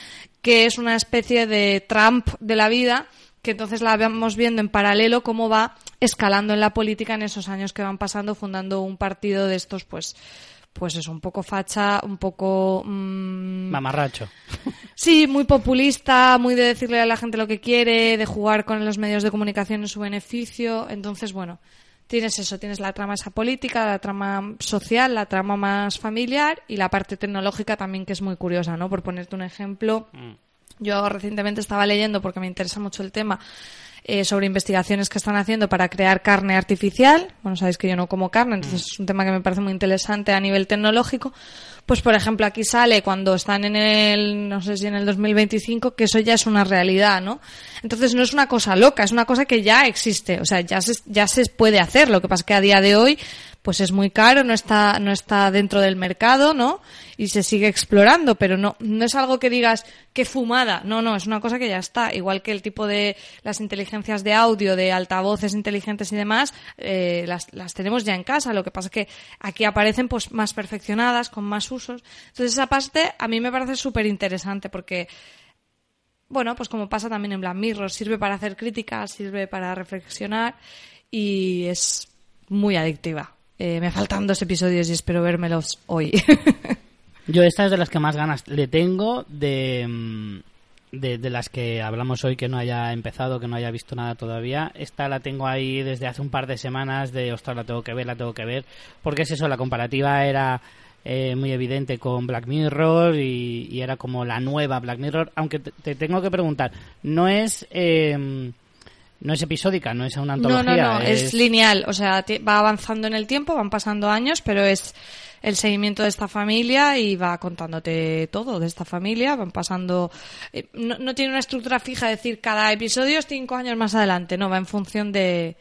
que es una especie de Trump de la vida, que entonces la vamos viendo en paralelo cómo va escalando en la política en esos años que van pasando, fundando un partido de estos, pues, pues es un poco facha, un poco... mm, Mamarracho. Sí, muy populista, muy de decirle a la gente lo que quiere, de jugar con los medios de comunicación en su beneficio. Entonces, bueno, tienes eso, tienes la trama esa política, la trama social, la trama más familiar y la parte tecnológica también que es muy curiosa, ¿no? Por ponerte un ejemplo, yo recientemente estaba leyendo, porque me interesa mucho el tema, eh, sobre investigaciones que están haciendo para crear carne artificial. Bueno, sabéis que yo no como carne, entonces es un tema que me parece muy interesante a nivel tecnológico. Pues, por ejemplo, aquí sale cuando están en el, no sé si en el 2025, que eso ya es una realidad, ¿no? Entonces no es una cosa loca, es una cosa que ya existe, o sea, ya se, ya se puede hacer. Lo que pasa es que a día de hoy, pues es muy caro, no está, no está dentro del mercado, ¿no? Y se sigue explorando, pero no, no es algo que digas, qué fumada. No, no, es una cosa que ya está. Igual que el tipo de las inteligencias de audio, de altavoces inteligentes y demás, eh, las, las tenemos ya en casa. Lo que pasa es que aquí aparecen pues más perfeccionadas, con más usos. Entonces esa parte a mí me parece súper interesante porque bueno, pues como pasa también en Black Mirror, sirve para hacer críticas, sirve para reflexionar y es muy adictiva. Eh, me faltan dos episodios y espero vérmelos hoy. Yo esta es de las que más ganas le tengo de, mm, de, de las que hablamos hoy que no haya empezado, que no haya visto nada todavía. Esta la tengo ahí desde hace un par de semanas de, ostras, la tengo que ver, la tengo que ver. Porque es eso, la comparativa era eh, muy evidente con Black Mirror y, y era como la nueva Black Mirror. Aunque te, te tengo que preguntar, ¿no es... eh, no es episódica, no es una No, antología. no, no, es... lineal. O sea, va avanzando en el tiempo, van pasando años, pero es el seguimiento de esta familia y va contándote todo de esta familia. Van pasando. eh, No, no tiene una estructura fija, es decir, cada episodio es cinco años más adelante. No, va en función de.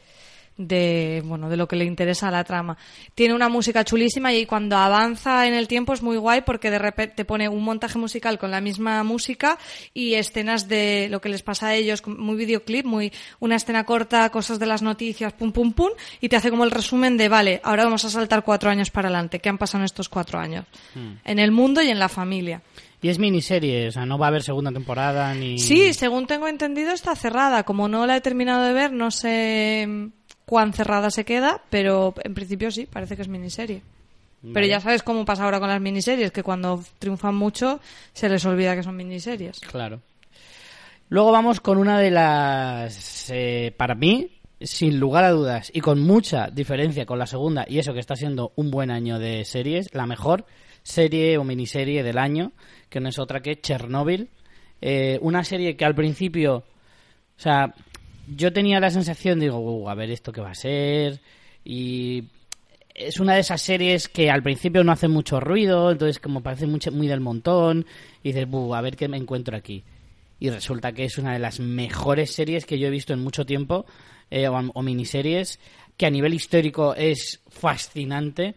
De, bueno, de lo que le interesa a la trama. Tiene una música chulísima y cuando avanza en el tiempo es muy guay porque de repente te pone un montaje musical con la misma música y escenas de lo que les pasa a ellos, muy videoclip, muy una escena corta, cosas de las noticias, pum pum pum, y te hace como el resumen de, vale, ahora vamos a saltar cuatro años para adelante, ¿qué han pasado en estos cuatro años? En el mundo y en la familia. Y es miniserie, o sea, no va a haber segunda temporada ni... Sí, según tengo entendido está cerrada, como no la he terminado de ver, no sé cuán cerrada se queda, pero en principio sí, parece que es miniserie. Pero ya sabes cómo pasa ahora con las miniseries, que cuando triunfan mucho se les olvida que son miniseries. Claro. Luego vamos con una de las, eh, para mí, sin lugar a dudas y con mucha diferencia con la segunda, y eso que está siendo un buen año de series, la mejor serie o miniserie del año, que no es otra que Chernobyl. Eh, una serie que al principio, o sea, yo tenía la sensación, digo, "Uh, a ver esto qué va a ser, y es una de esas series que al principio no hace mucho ruido, entonces como parece mucho, muy del montón, y dices, "Buh, a ver qué me encuentro aquí. Y resulta que es una de las mejores series que yo he visto en mucho tiempo, eh, o, o miniseries, que a nivel histórico es fascinante,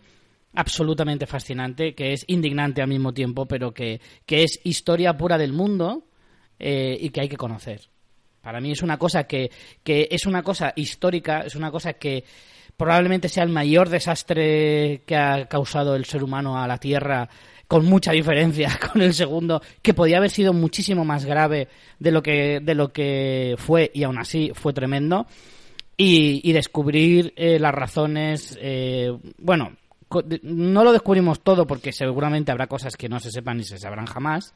absolutamente fascinante, que es indignante al mismo tiempo, pero que, que es historia pura del mundo eh, y que hay que conocer. Para mí es una cosa que, que es una cosa histórica, es una cosa que probablemente sea el mayor desastre que ha causado el ser humano a la Tierra, con mucha diferencia con el segundo, que podía haber sido muchísimo más grave de lo que, de lo que fue, y aún así fue tremendo. Y, descubrir eh, las razones, eh, bueno, no lo descubrimos todo porque seguramente habrá cosas que no se sepan ni se sabrán jamás,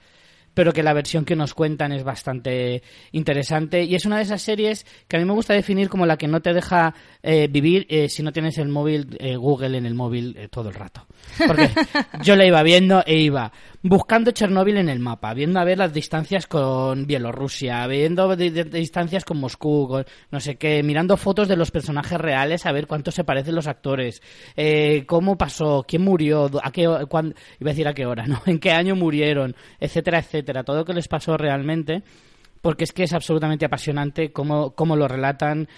pero que la versión que nos cuentan es bastante interesante y es una de esas series que a mí me gusta definir como la que no te deja eh, vivir eh, si no tienes el móvil eh, Google en el móvil eh, todo el rato. Porque yo la iba viendo e iba buscando Chernóbil en el mapa, viendo a ver las distancias con Bielorrusia, viendo di- di- distancias con Moscú, con no sé qué, mirando fotos de los personajes reales a ver cuánto se parecen los actores, eh, cómo pasó, quién murió, a qué, iba a decir a qué hora, ¿no? En qué año murieron, etcétera, etcétera, todo lo que les pasó realmente, porque es que es absolutamente apasionante cómo, cómo lo relatan.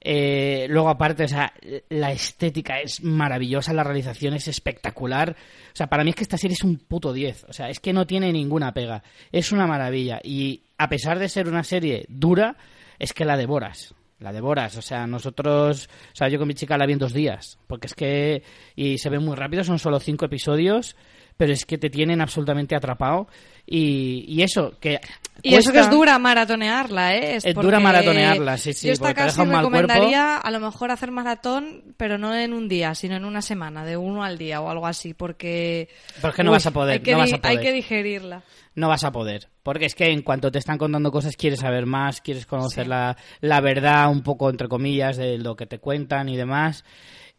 Eh, luego, aparte, o sea, la estética es maravillosa, la realización es espectacular. O sea, para mí es que esta serie es un puto 10. O sea, es que no tiene ninguna pega. Es una maravilla. Y a pesar de ser una serie dura, es que la devoras. La devoras. O sea, nosotros. O sea, yo con mi chica la vi en dos días. Porque es que. Y se ve muy rápido, son solo cinco episodios. Pero es que te tienen absolutamente atrapado. Y, y eso, que. Y eso que es dura maratonearla, ¿eh? Es dura maratonearla, sí, sí, Yo esta casi recomendaría a lo mejor hacer maratón, pero no en un día, sino en una semana, de uno al día o algo así, porque... Pero es que no Uy, vas a poder, Hay que, no vas a poder. hay que digerirla. no vas a poder. Porque es que en cuanto te están contando cosas quieres saber más, quieres conocer la, la verdad un poco, entre comillas, de lo que te cuentan y demás.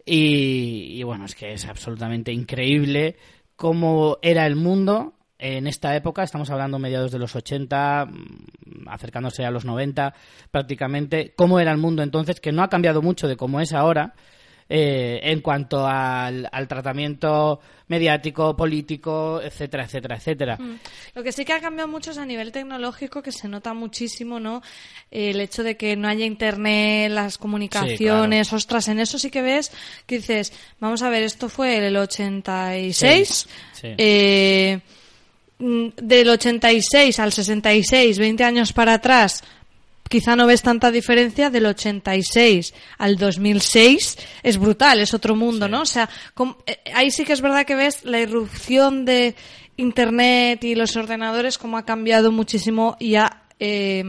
Y, y bueno, es que es absolutamente increíble cómo era el mundo en esta época. Estamos hablando mediados de los 80, mm, acercándose a los 90 prácticamente. Cómo era el mundo entonces, que no ha cambiado mucho de cómo es ahora. Eh, en cuanto al, al tratamiento mediático, político, etcétera, etcétera, etcétera. Mm. Lo que sí que ha cambiado mucho es a nivel tecnológico, que se nota muchísimo, ¿no? El hecho de que no haya internet, las comunicaciones, ostras, en eso sí que ves que dices, vamos a ver, esto fue el 86, Sí, sí. eh, mm, del 86 al 66, 20 años para atrás, quizá no ves tanta diferencia del 86 al 2006 es brutal es otro mundo no o sea com- eh, ahí sí que es verdad que ves la irrupción de internet y los ordenadores como ha cambiado muchísimo y ha eh,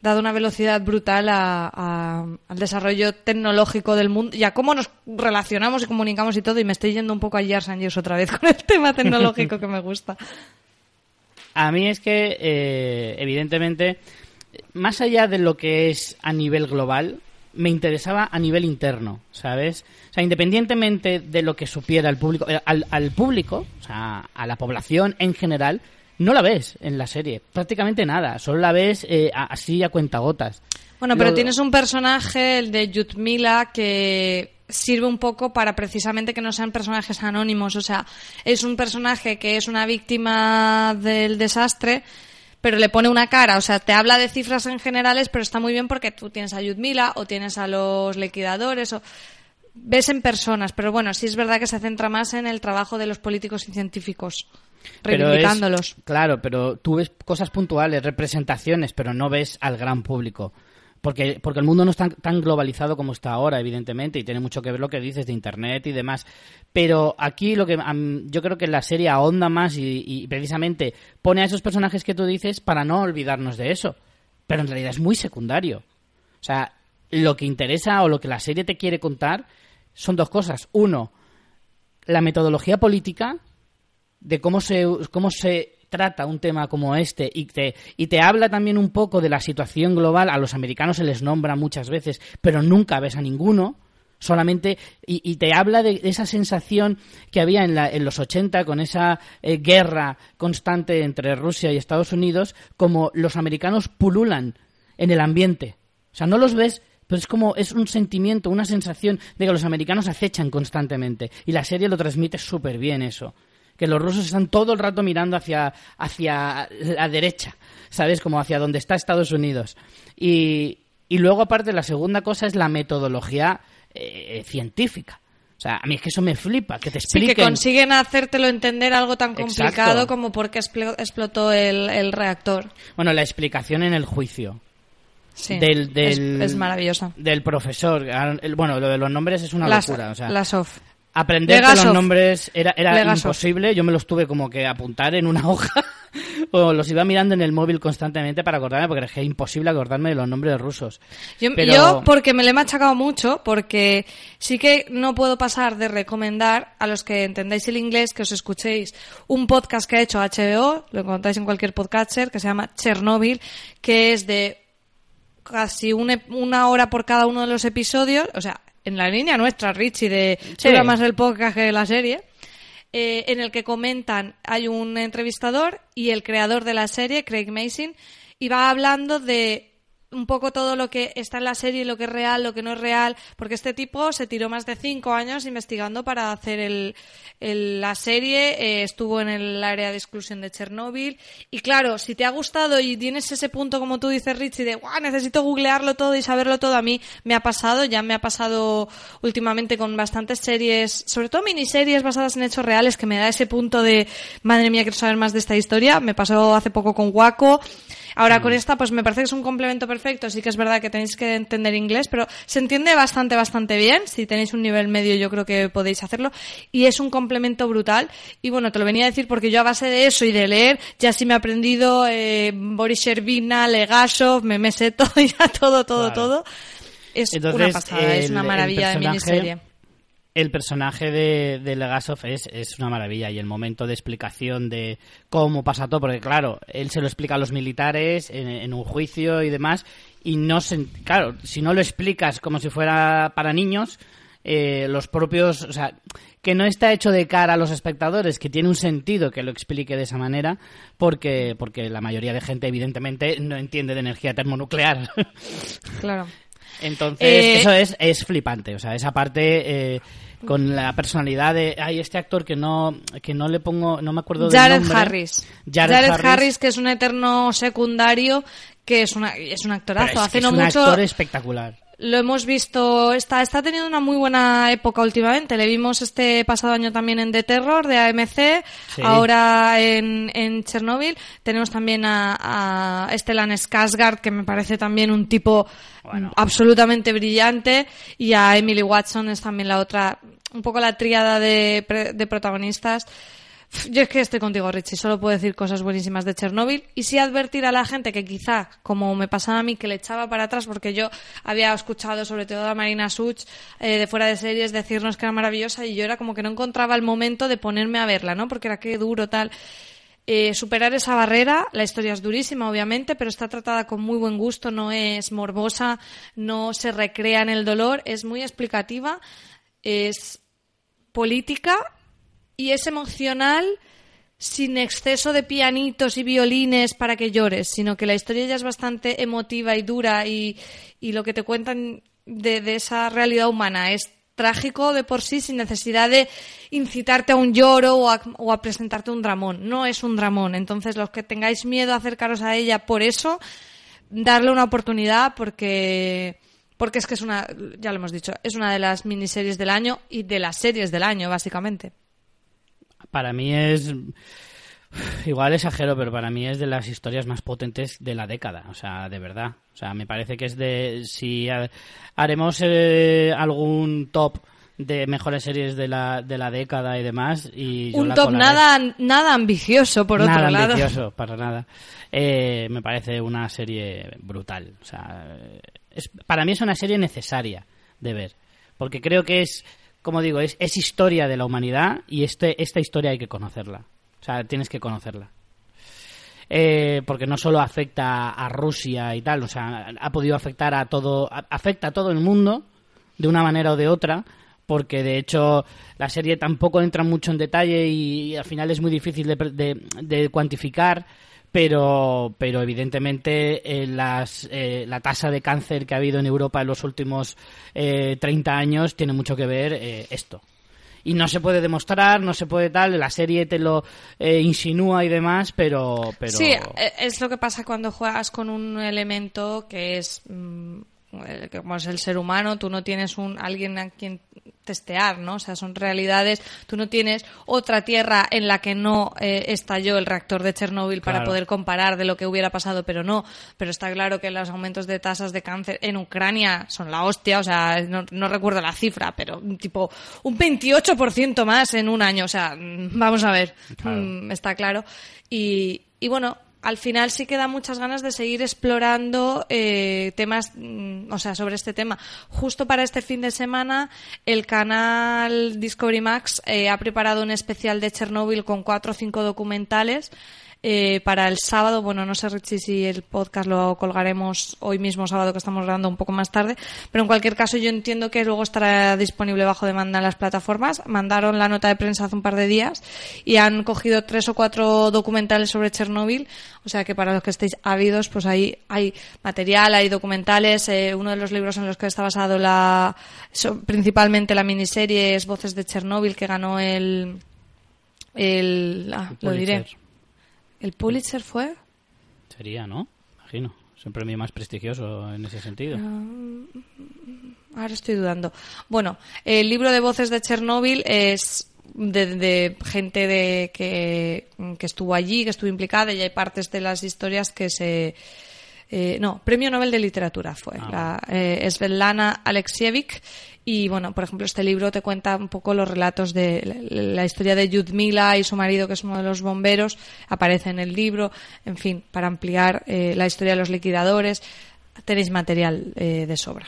dado una velocidad brutal a- a- al desarrollo tecnológico del mundo y a cómo nos relacionamos y comunicamos y todo. Y me estoy yendo un poco a Years and Years otra vez con el tema tecnológico que me gusta. A mí es que, eh, evidentemente, más allá de lo que es a nivel global, me interesaba a nivel interno, ¿sabes? O sea, independientemente de lo que supiera el público, eh, al, al público, o sea, a la población en general, no la ves en la serie, prácticamente nada, solo la ves eh, a- así a cuentagotas. Bueno, pero Lo- tienes un personaje, el de Yutmila, que sirve un poco para precisamente que no sean personajes anónimos. O sea, es un personaje que es una víctima del desastre, pero le pone una cara. O sea, te habla de cifras en generales, pero está muy bien porque tú tienes a Yutmila o tienes a los liquidadores o ves en personas. Pero bueno, sí es verdad que se centra más en el trabajo de los políticos y científicos, Pero es- reivindicándolos. claro, pero tú ves cosas puntuales, representaciones, pero no ves al gran público. Porque, porque el mundo no está tan globalizado como está ahora, evidentemente, y tiene mucho que ver lo que dices de Internet y demás. Pero aquí lo que yo creo que la serie ahonda más y, y precisamente pone a esos personajes que tú dices para no olvidarnos de eso. Pero en realidad es muy secundario. O sea, lo que interesa o lo que la serie te quiere contar son dos cosas. Uno, la metodología política de cómo se, cómo se trata un tema como este y te, y te habla también un poco de la situación global. A los americanos se les nombra muchas veces, pero nunca ves a ninguno. Solamente, y, te habla de esa sensación que había en, la, en los 80 con esa eh, guerra constante entre Rusia y Estados Unidos, como los americanos pululan en el ambiente. O sea, no los ves, pero es como, es un sentimiento, una sensación de que los americanos acechan constantemente. Y la serie lo transmite súper bien eso. Que los rusos están todo el rato mirando hacia, hacia la derecha, ¿sabes? Como hacia donde está Estados Unidos. Y, y luego, aparte, la segunda cosa es la metodología eh, científica. O sea, a mí es que eso me flipa, que te Sí, expliquen... que consiguen hacértelo entender algo tan complicado Exacto. como por qué explo- explotó el, el reactor. Bueno, la explicación en el juicio. Sí, del, es- del- es, maravillosa. Del profesor. Ah, el- Bueno, lo de los nombres es una locura. O sea, las off. Legasov. los nombres era, era imposible. Yo me los tuve como que apuntar en una hoja. o los iba mirando en el móvil constantemente para acordarme, porque es imposible acordarme de los nombres rusos. Yo, Pero- yo, porque me le he machacado mucho, porque sí que no puedo pasar de recomendar a los que entendáis el inglés que os escuchéis un podcast que ha hecho HBO, lo encontráis en cualquier podcatcher, que se llama Chernobyl, que es de casi un ep- una hora por cada uno de los episodios, o sea, en la línea nuestra, Richie, de Sí. dura más el podcast que la serie, eh, en el que comentan, hay un entrevistador y el creador de la serie, Craig Mason, y va hablando de un poco todo lo que está en la serie, lo que es real, lo que no es real, porque este tipo se tiró más de cinco años investigando para hacer el, el- la serie, eh, estuvo en el área de exclusión de Chernóbil, y claro, si te ha gustado y tienes ese punto, como tú dices, Richie, de, guau, necesito googlearlo todo y saberlo todo, a mí me ha pasado, ya me ha pasado últimamente con bastantes series, sobre todo miniseries basadas en hechos reales, que me da ese punto de, madre mía, quiero saber más de esta historia, me pasó hace poco con Waco, Ahora con esta, pues me parece que es un complemento perfecto. Sí que es verdad que tenéis que entender inglés, pero se entiende bastante, bastante bien. Si tenéis un nivel medio, yo creo que podéis hacerlo. Y es un complemento brutal. Y bueno, te lo venía a decir porque yo a base de eso y de leer, ya sí me he aprendido eh, Boris Sherbina, Legasov, me me sé todo, ya todo, todo, Claro. todo. Es Entonces, una pasada, es el- una el maravilla de miniserie. El personaje de, de Legasov es, es una maravilla y el momento de explicación de cómo pasa todo, porque claro, él se lo explica a los militares en, en un juicio y demás, y no se, claro, si no lo explicas como si fuera para niños, eh, los propios, o sea, que no está hecho de cara a los espectadores, que tiene un sentido que lo explique de esa manera, porque, porque la mayoría de gente evidentemente no entiende de energía termonuclear. Claro. Entonces, Eh, eso es, es flipante. O sea, esa parte eh, con la personalidad de. Hay este actor que no, que no le pongo. No me acuerdo del Jared nombre. Harris. Jared, Harris. Harris. que es un eterno secundario, que es, una, es un actorazo. es, Hace que no es un mucho actor espectacular. Lo hemos visto, está, está teniendo una muy buena época últimamente. Le vimos este pasado año también en The Terror de AMC, Sí. ahora en, en Chernobyl. Tenemos también a, a Stellan Skarsgård, que me parece también un tipo Bueno. absolutamente brillante, y a Emily Watson es también la otra, un poco la tríada de, de protagonistas. Yo es que estoy contigo, Richie. Solo puedo decir cosas buenísimas de Chernóbil. Y sí advertir a la gente que quizá, como me pasaba a mí, que le echaba para atrás, porque yo había escuchado sobre todo a Marina Such eh, de fuera de series decirnos que era maravillosa y yo era como que no encontraba el momento de ponerme a verla, ¿no? Porque era que duro tal. Eh, superar esa barrera, la historia es durísima, obviamente, pero está tratada con muy buen gusto, no es morbosa, no se recrea en el dolor, es muy explicativa, es política y es emocional sin exceso de pianitos y violines para que llores, sino que la historia ya es bastante emotiva y dura y, y lo que te cuentan de, de esa realidad humana es trágico de por sí sin necesidad de incitarte a un lloro o a, presentarte un dramón. No es un dramón. Entonces, los que tengáis miedo a acercaros a ella por eso, darle una oportunidad porque porque es que es una, ya lo hemos dicho, es una de las miniseries del año y de las series del año, básicamente. Para mí es Igual exagero, pero para mí es de las historias más potentes de la década, o sea, de verdad. O sea, me parece que es de... Si haremos eh, algún top de mejores series de la, de la década y demás. Y yo Un la top colaré. nada, nada ambicioso, por Nada otro lado. ambicioso, para nada. Eh, me parece una serie brutal. O sea, es, para mí es una serie necesaria de ver. Porque creo que es, como digo, es, es historia de la humanidad y este, esta historia hay que conocerla. O sea, tienes que conocerla. Eh, porque no solo afecta a Rusia y tal, o sea, ha podido afectar a todo, afecta a todo el mundo de una manera o de otra, porque de hecho la serie tampoco entra mucho en detalle y, al final es muy difícil de, de- de cuantificar, pero, pero evidentemente eh, las, eh, la tasa de cáncer que ha habido en Europa en los últimos eh, 30 años tiene mucho que ver eh, esto. Y no se puede demostrar, no se puede tal, la serie te lo eh, insinúa y demás, pero, Sí, es lo que pasa cuando juegas con un elemento que es mm, que como es el ser humano, tú no tienes un alguien a quien testear, ¿no? O sea, son realidades. Tú no tienes otra tierra en la que no eh, estalló el reactor de Chernóbil para poder comparar de lo que hubiera pasado, pero no. Pero está claro que los aumentos de tasas de cáncer en Ucrania son la hostia, o sea, no, no recuerdo la cifra, pero tipo un 28% más en un año, o sea, mm, vamos a ver, Claro. Mm, está claro. Y, y bueno, al final sí que da muchas ganas de seguir explorando eh, temas, mm, o sea, sobre este tema. Justo para este fin de semana, el canal Discovery Max eh, ha preparado un especial de Chernobyl con cuatro o cinco documentales. Eh, para el sábado, bueno, no sé Richie si el podcast lo colgaremos hoy mismo sábado que estamos grabando un poco más tarde, pero en cualquier caso yo entiendo que luego estará disponible bajo demanda en las plataformas. Mandaron la nota de prensa hace un par de días y han cogido tres o cuatro documentales sobre Chernóbil, o sea que para los que estéis ávidos, pues ahí hay material, hay documentales. eh, uno de los libros en los que está basado la, principalmente la miniserie es Voces de Chernóbil, que ganó el, el, ah, lo diré. ¿El Pulitzer fue? Sería, ¿no? Imagino. Es un premio más prestigioso en ese sentido. Ahora estoy dudando. Bueno, el libro de voces de Chernóbil es de, de gente de que, que estuvo allí, que estuvo implicada, y hay partes de las historias que se... eh, no, Premio Nobel de Literatura fue. Ah, la, eh, Svetlana Alexievich. Y bueno, por ejemplo, este libro te cuenta un poco los relatos de la, historia de Yudmila y su marido, que es uno de los bomberos, aparece en el libro. En fin, para ampliar eh, la historia de los liquidadores, tenéis material eh, de sobra.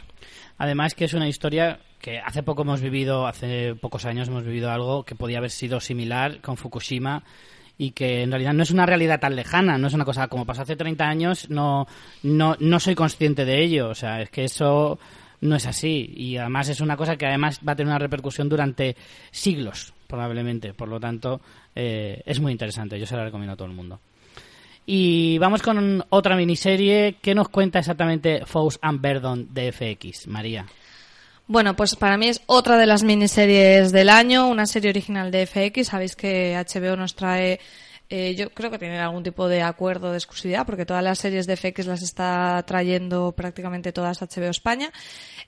Además que es una historia que hace poco hemos vivido, hace pocos años hemos vivido algo que podía haber sido similar con Fukushima y que en realidad no es una realidad tan lejana, no es una cosa como pasó hace 30 años, no, no, no soy consciente de ello, o sea, es que eso no es así y además es una cosa que además va a tener una repercusión durante siglos probablemente, por lo tanto eh, es muy interesante, yo se la recomiendo a todo el mundo. Y vamos con otra miniserie. ¿Qué nos cuenta exactamente Faust and Verdon de FX, María? Bueno, pues para mí es otra de las miniseries del año, una serie original de FX. Sabéis que HBO nos trae, eh, yo creo que tienen algún tipo de acuerdo de exclusividad, porque todas las series de FX las está trayendo prácticamente todas HBO España.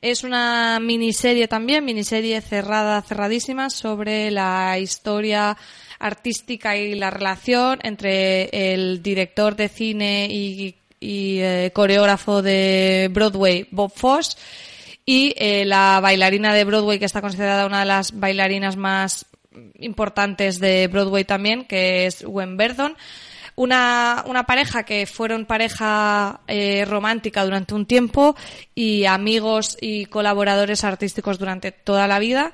Es una miniserie también, miniserie cerrada, cerradísima, sobre la historia artística y la relación entre el director de cine y, eh, coreógrafo de Broadway, Bob Fosse, y eh, la bailarina de Broadway, que está considerada una de las bailarinas más importantes de Broadway también, que es Gwen Verdon. Una, una pareja que fueron pareja eh, romántica durante un tiempo y amigos y colaboradores artísticos durante toda la vida.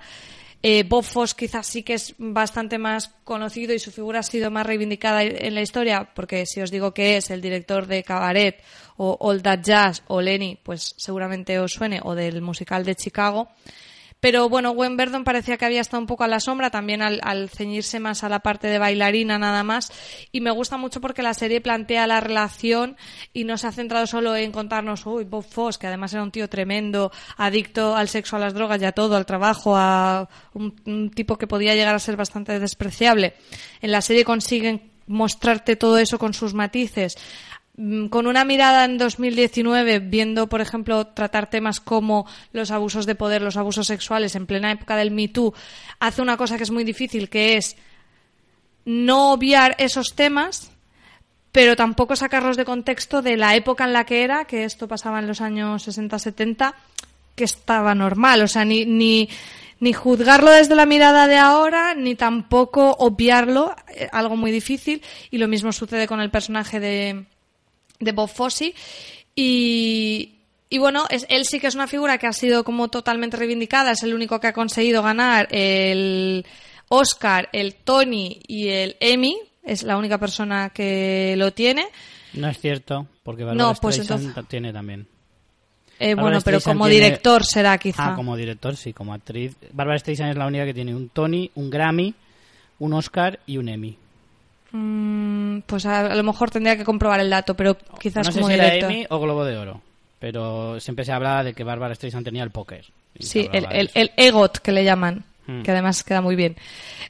Eh, Bob Fosse quizás sí que es bastante más conocido y su figura ha sido más reivindicada en la historia, porque si os digo que es el director de Cabaret o All That Jazz o Lenny, pues seguramente os suene, o del musical de Chicago. Pero bueno, Gwen Verdon parecía que había estado un poco a la sombra, también al, al ceñirse más a la parte de bailarina nada más. Y me gusta mucho porque la serie plantea la relación y no se ha centrado solo en contarnos, uy, Bob Foss, que además era un tío tremendo, adicto al sexo, a las drogas y a todo, al trabajo, a un, tipo que podía llegar a ser bastante despreciable. En la serie consiguen mostrarte todo eso con sus matices con una mirada en 2019, viendo, por ejemplo, tratar temas como los abusos de poder, los abusos sexuales en plena época del Me Too, hace una cosa que es muy difícil, que es no obviar esos temas, pero tampoco sacarlos de contexto de la época en la que era, que esto pasaba en los años 60-70, que estaba normal. O sea, ni, ni, ni juzgarlo desde la mirada de ahora, ni tampoco obviarlo, eh, algo muy difícil. Y lo mismo sucede con el personaje de, de Bob Fosse. Y, y bueno, es, él sí que es una figura que ha sido como totalmente reivindicada, es el único que ha conseguido ganar el Oscar, el Tony y el Emmy, es la única persona que lo tiene. No es cierto, porque Barbara No, pues entonces- tiene también. Eh, bueno, pero como tiene- director será quizá. Ah, como director, sí, como actriz. Barbara Streisand es la única que tiene un Tony, un Grammy, un Oscar y un Emmy. Mm, pues a, a lo mejor tendría que comprobar el dato, pero quizás no sé como si era director. Emmy o Globo de Oro, pero siempre se habla de que Barbara Streisand tenía el póker. Sí, el, el, el EGOT que le llaman, Hmm. que además queda muy bien.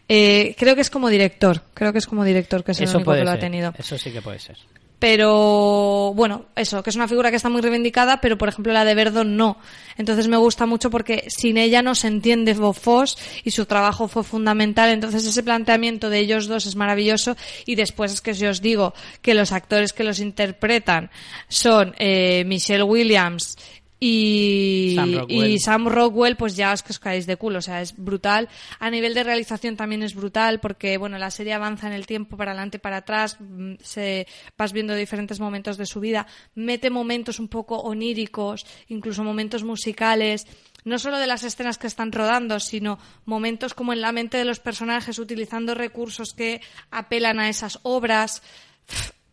Eh, creo que es como director, creo que es como director que es el único puede que lo ser, ha tenido. Eso sí que puede ser. Pero bueno, eso, que es una figura que está muy reivindicada, pero por ejemplo la de Verdon no. Entonces me gusta mucho porque sin ella no se entiende Bob Foss y su trabajo fue fundamental. Entonces ese planteamiento de ellos dos es maravilloso. Y después es que si os digo que los actores que los interpretan son eh, Michelle Williams y Sam Rockwell. y Sam Rockwell, pues ya os que os caéis de culo, o sea, es brutal. A nivel de realización también es brutal porque, bueno, la serie avanza en el tiempo para adelante y para atrás, mm, se, vas viendo diferentes momentos de su vida, mete momentos un poco oníricos, incluso momentos musicales, no solo de las escenas que están rodando, sino momentos como en la mente de los personajes utilizando recursos que apelan a esas obras.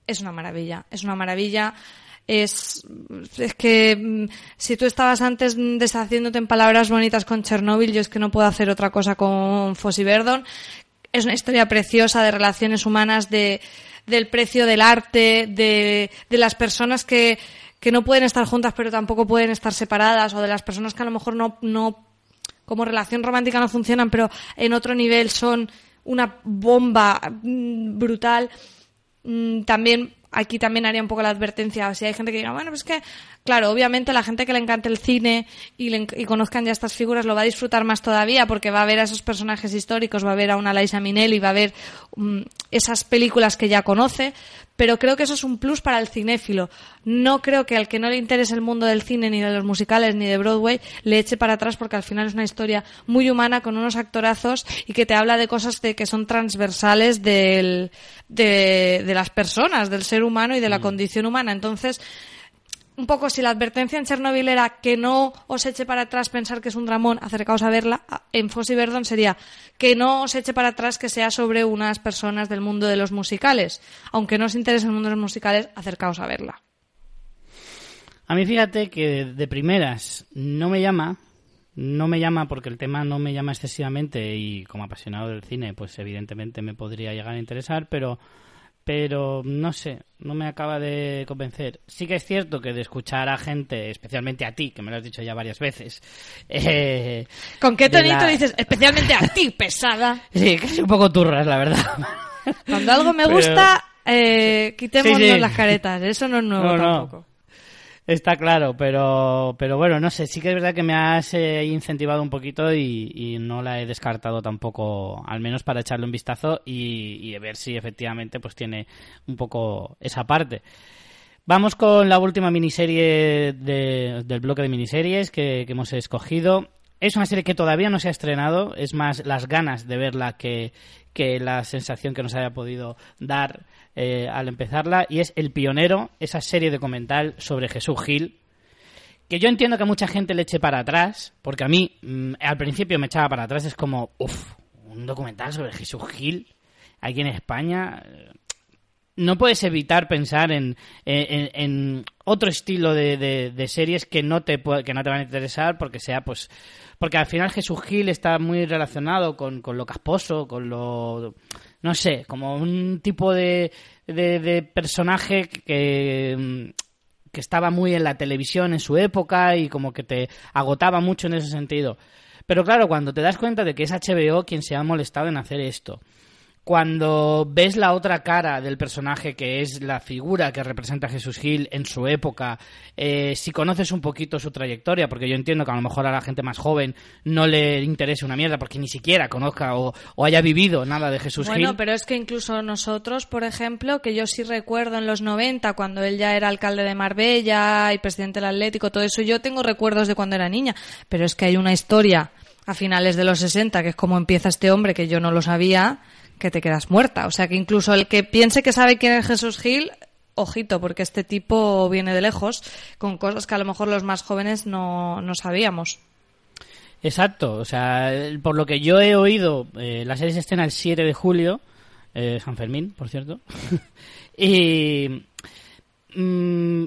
Es una maravilla, es una maravilla es, es que mm, si tú estabas antes deshaciéndote en palabras bonitas con Chernóbil, yo es que no puedo hacer otra cosa con Fossi Verdon. Es una historia preciosa de relaciones humanas, de, del precio del arte, de, de las personas que, que no pueden estar juntas pero tampoco pueden estar separadas, o de las personas que a lo mejor no, no como relación romántica no funcionan, pero en otro nivel son una bomba mm, brutal. Mm, También aquí también haría un poco la advertencia. Si hay gente que diga, bueno, pues que, claro, obviamente la gente que le encante el cine y, le y conozcan ya estas figuras lo va a disfrutar más todavía porque va a ver a esos personajes históricos, va a ver a una Liza Minnelli, va a ver mm, esas películas que ya conoce. Pero creo que eso es un plus para el cinéfilo. No creo que al que no le interese el mundo del cine, ni de los musicales, ni de Broadway, le eche para atrás porque al final es una historia muy humana con unos actorazos y que te habla de cosas de que son transversales del, de, de las personas, del ser humano y de la condición humana. Entonces, un poco si la advertencia en Chernobyl era que no os eche para atrás pensar que es un dramón, acercaos a verla, en Fossi Verdon sería que no os eche para atrás que sea sobre unas personas del mundo de los musicales. Aunque no os interese el mundo de los musicales, acercaos a verla. A mí fíjate que de primeras no me llama, no me llama porque el tema no me llama excesivamente y como apasionado del cine, pues evidentemente me podría llegar a interesar, pero pero no sé, no me acaba de convencer. Sí que es cierto que de escuchar a gente, especialmente a ti, que me lo has dicho ya varias veces, eh, ¿Con qué tonito la- dices? Especialmente a ti, pesada. Sí, que soy un poco turras, la verdad. Cuando algo me Pero- gusta, eh, quitémonos Sí, sí. las caretas. Eso no es nuevo No, no. Está claro, pero, pero bueno, no sé, sí que es verdad que me has eh, incentivado un poquito y, y no la he descartado tampoco, al menos para echarle un vistazo y, y ver si efectivamente pues tiene un poco esa parte. Vamos con la última miniserie de- del bloque de miniseries que, que hemos escogido. Es una serie que todavía no se ha estrenado, es más las ganas de verla que, que la sensación que nos haya podido dar eh, al empezarla, y es El Pionero, esa serie documental sobre Jesús Gil, que yo entiendo que a mucha gente le eche para atrás, porque a mí mm, al principio me echaba para atrás, es como, uff, un documental sobre Jesús Gil, aquí en España, eh, no puedes evitar pensar en, en, otro estilo de, de, series que no te que no te van a interesar porque sea pues porque al final Jesús Gil está muy relacionado con, con lo casposo con lo no sé como un tipo de, de, personaje que que estaba muy en la televisión en su época y como que te agotaba mucho en ese sentido. Pero claro, cuando te das cuenta de que es HBO quien se ha molestado en hacer esto, cuando ves la otra cara del personaje que es la figura que representa a Jesús Gil en su época, eh, si conoces un poquito su trayectoria, porque yo entiendo que a lo mejor a la gente más joven no le interese una mierda porque ni siquiera conozca o, haya vivido nada de Jesús Gil. Bueno, pero es que incluso nosotros, por ejemplo, que yo sí recuerdo en los 90, cuando él ya era alcalde de Marbella y presidente del Atlético, todo eso, yo tengo recuerdos de cuando era niña, pero es que hay una historia a finales de los 60, que es como empieza este hombre, que yo no lo sabía, que te quedas muerta. O sea que incluso el que piense que sabe quién es Jesús Gil, ojito, porque este tipo viene de lejos con cosas que a lo mejor los más jóvenes no, no sabíamos. Exacto, o sea, por lo que yo he oído, eh, la serie se estrena el 7 de julio, eh, San Fermín, por cierto, y mm,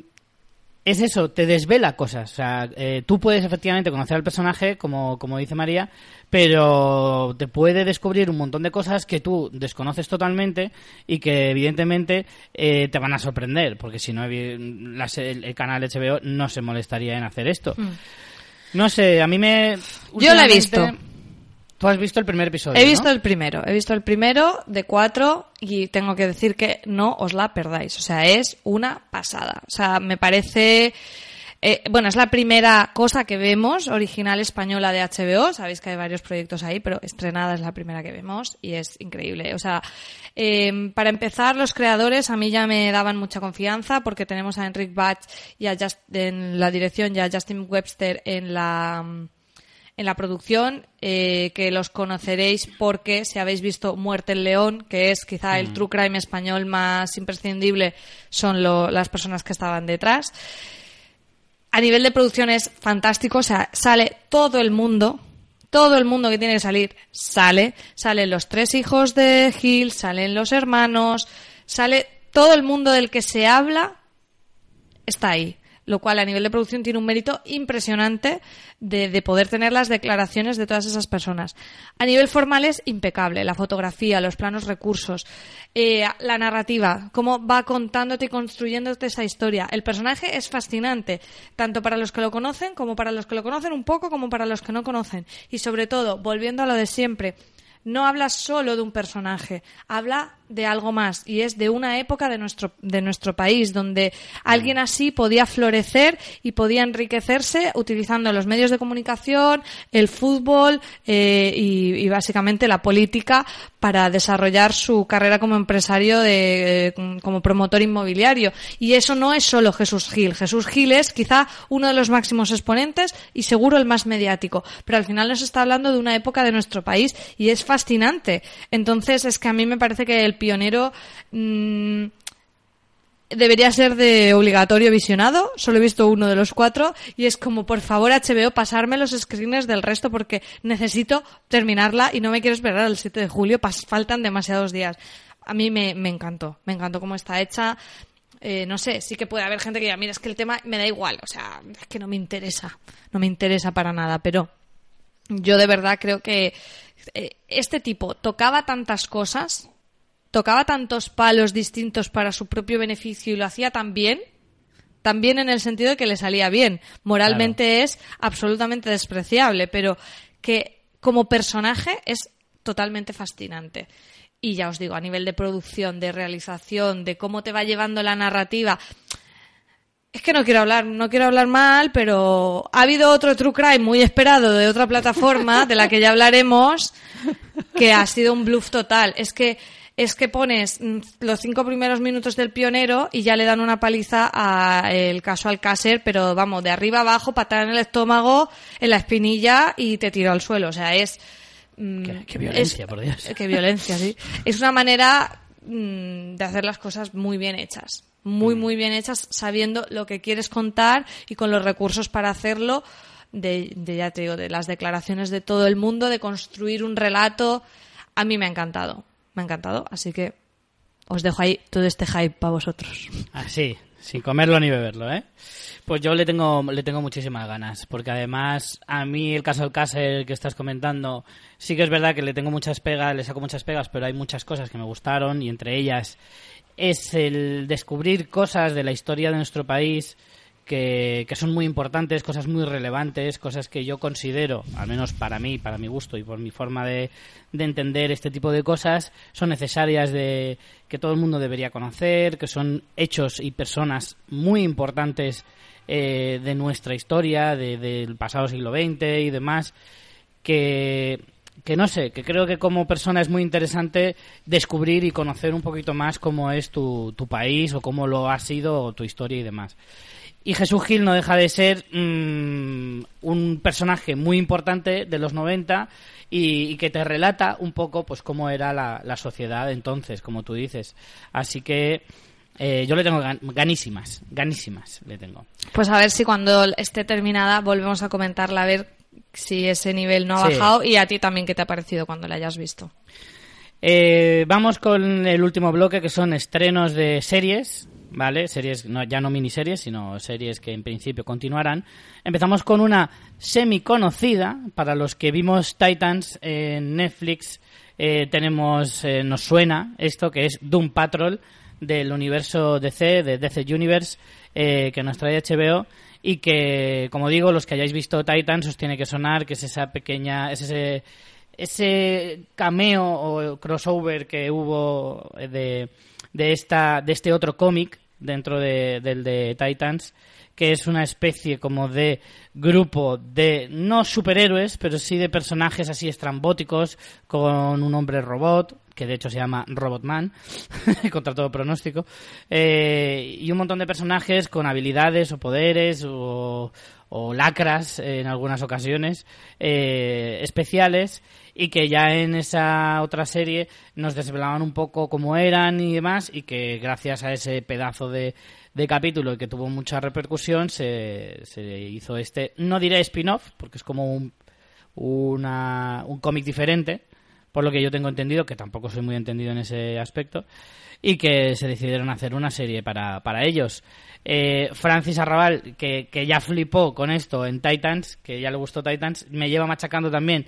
es eso, te desvela cosas. O sea, eh, tú puedes efectivamente conocer al personaje, como, como dice María, pero te puede descubrir un montón de cosas que tú desconoces totalmente y que evidentemente eh, te van a sorprender, porque si no, el, canal HBO no se molestaría en hacer esto. Hmm. No sé, a mí me... Yo lo he visto. Has visto el primer episodio. He visto el primero, he visto el primero de cuatro y tengo que decir que no os la perdáis. O sea, es una pasada. O sea, me parece. Eh, bueno, es la primera cosa que vemos original española de HBO. Sabéis que hay varios proyectos ahí, pero estrenada es la primera que vemos y es increíble. O sea, em, para empezar, los creadores a mí ya me daban mucha confianza porque tenemos a Enric Batch y a en la dirección y a Justin Webster en la en la producción, eh, que los conoceréis porque si habéis visto Muerte en León, que es quizá el mm. true crime español más imprescindible, son las personas que estaban detrás. A nivel de producción es fantástico, o sea, sale todo el mundo, todo el mundo que tiene que salir sale. Salen los tres hijos de Gil, salen los hermanos, sale todo el mundo del que se habla, está ahí lo cual a nivel de producción tiene un mérito impresionante de, poder tener las declaraciones de todas esas personas. A nivel formal es impecable, la fotografía, los planos recursos, eh, la narrativa, cómo va contándote y construyéndote esa historia. El personaje es fascinante, tanto para los que lo conocen como para los que lo conocen un poco como para los que no conocen. Y sobre todo, volviendo a lo de siempre, no habla solo de un personaje, habla de algo más y es de una época de nuestro, de nuestro país donde alguien así podía florecer y podía enriquecerse utilizando los medios de comunicación, el fútbol eh, y, básicamente la política para desarrollar su carrera como empresario de, eh, como promotor inmobiliario. Y eso no es solo Jesús Gil. Jesús Gil es quizá uno de los máximos exponentes y seguro el más mediático. Pero al final nos está hablando de una época de nuestro país y es fascinante. Entonces es que a mí me parece que el pionero mm, debería ser de obligatorio visionado. Solo he visto uno de los cuatro y es como, por favor, HBO, pasarme los screeners del resto porque necesito terminarla y no me quiero esperar al 7 de julio. faltan demasiados días. A mí me, encantó, me encantó cómo está hecha. Eh, no sé, sí que puede haber gente que diga, mira, es que el tema me da igual, o sea, es que no me interesa, no me interesa para nada, pero yo de verdad creo que eh, este tipo tocaba tantas cosas tocaba tantos palos distintos para su propio beneficio y lo hacía tan bien, también en el sentido de que le salía bien. Moralmente es absolutamente despreciable, pero que como personaje es totalmente fascinante. Y ya os digo, a nivel de producción, de realización, de cómo te va llevando la narrativa. Es que no quiero hablar, no quiero hablar mal, pero ha habido otro True Crime muy esperado de otra plataforma, de la que ya hablaremos, que ha sido un bluff total. Es que es que pones mm, los cinco primeros minutos del pionero y ya le dan una paliza a el caso Alcácer, pero vamos, de arriba abajo, patada en el estómago, en la espinilla y te tiro al suelo. O sea, es... Mm, qué, violencia, por Dios. Qué violencia, sí. Es una manera mm, de hacer las cosas muy bien hechas. Muy, muy bien hechas, sabiendo lo que quieres contar y con los recursos para hacerlo. De, de, ya te digo, de las declaraciones de todo el mundo, de construir un relato. A mí me ha encantado me ha encantado, así que os dejo ahí todo este hype para vosotros. Así, sin comerlo ni beberlo, ¿eh? Pues yo le tengo, le tengo muchísimas ganas, porque además a mí el caso del Castle que estás comentando, sí que es verdad que le tengo muchas pegas, le saco muchas pegas, pero hay muchas cosas que me gustaron y entre ellas es el descubrir cosas de la historia de nuestro país que, son muy importantes, cosas muy relevantes, cosas que yo considero, al menos para mí, para mi gusto y por mi forma de, de, entender este tipo de cosas, son necesarias de que todo el mundo debería conocer, que son hechos y personas muy importantes eh, de nuestra historia, de, del pasado siglo XX y demás, que, que no sé, que creo que como persona es muy interesante descubrir y conocer un poquito más cómo es tu, tu país o cómo lo ha sido tu historia y demás. Y Jesús Gil no deja de ser mmm, un personaje muy importante de los 90 y, y, que te relata un poco pues cómo era la, la sociedad entonces, como tú dices. Así que eh, yo le tengo gan ganísimas, ganísimas le tengo. Pues a ver si cuando esté terminada volvemos a comentarla, a ver si ese nivel no ha Sí. bajado y a ti también qué te ha parecido cuando la hayas visto. Eh, vamos con el último bloque que son estrenos de series, ¿vale? Series, no, ya no miniseries, sino series que en principio continuarán. Empezamos con una semi conocida para los que vimos Titans en Netflix. Eh, tenemos, eh, nos suena esto que es Doom Patrol del universo DC, de DC Universe, eh, que nos trae HBO y que, como digo, los que hayáis visto Titans os tiene que sonar, que es esa pequeña, es ese, ese cameo o crossover que hubo de, de, esta, de este otro cómic dentro de, del de Titans, que es una especie como de grupo de, no superhéroes, pero sí de personajes así estrambóticos, con un hombre robot, que de hecho se llama Robotman, contra todo pronóstico, eh, y un montón de personajes con habilidades o poderes o, o lacras eh, en algunas ocasiones eh, especiales y que ya en esa otra serie nos desvelaban un poco cómo eran y demás y que gracias a ese pedazo de, de capítulo que tuvo mucha repercusión se, se hizo este, no diré spin-off porque es como un, una, un cómic diferente por lo que yo tengo entendido, que tampoco soy muy entendido en ese aspecto, y que se decidieron hacer una serie para, para ellos. Eh, Francis Arrabal, que, que ya flipó con esto en Titans, que ya le gustó Titans, me lleva machacando también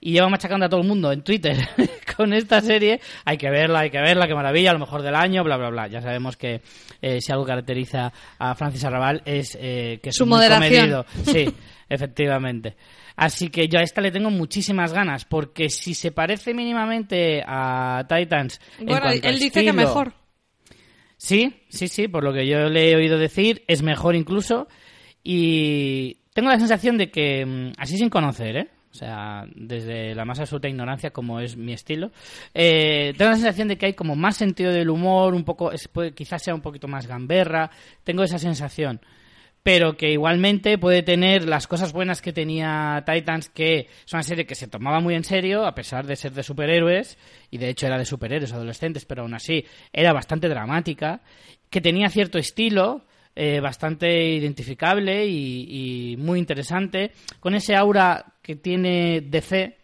y lleva machacando a todo el mundo en Twitter con esta serie. Hay que verla, hay que verla, qué maravilla, a lo mejor del año, bla, bla, bla. Ya sabemos que eh, si algo caracteriza a Francis Arrabal es eh, que es Su muy moderación. comedido. Sí, efectivamente. Así que yo a esta le tengo muchísimas ganas, porque si se parece mínimamente a Titans. en Bueno, a él dice que estilo- mejor. Sí, sí, sí, por lo que yo le he oído decir, es mejor incluso. Y tengo la sensación de que, mm, así sin conocer, ¿eh? O sea, desde la más absoluta ignorancia, como es mi estilo, eh, tengo la sensación de que hay como más sentido del humor, un poco, es- puede- quizás sea un poquito más gamberra, tengo esa sensación. Pero que igualmente puede tener las cosas buenas que tenía Titans, que es una serie que se tomaba muy en serio, a pesar de ser de superhéroes, y de hecho era de superhéroes adolescentes, pero aún así era bastante dramática, que tenía cierto estilo, eh, bastante identificable y, muy interesante, con ese aura que tiene DC,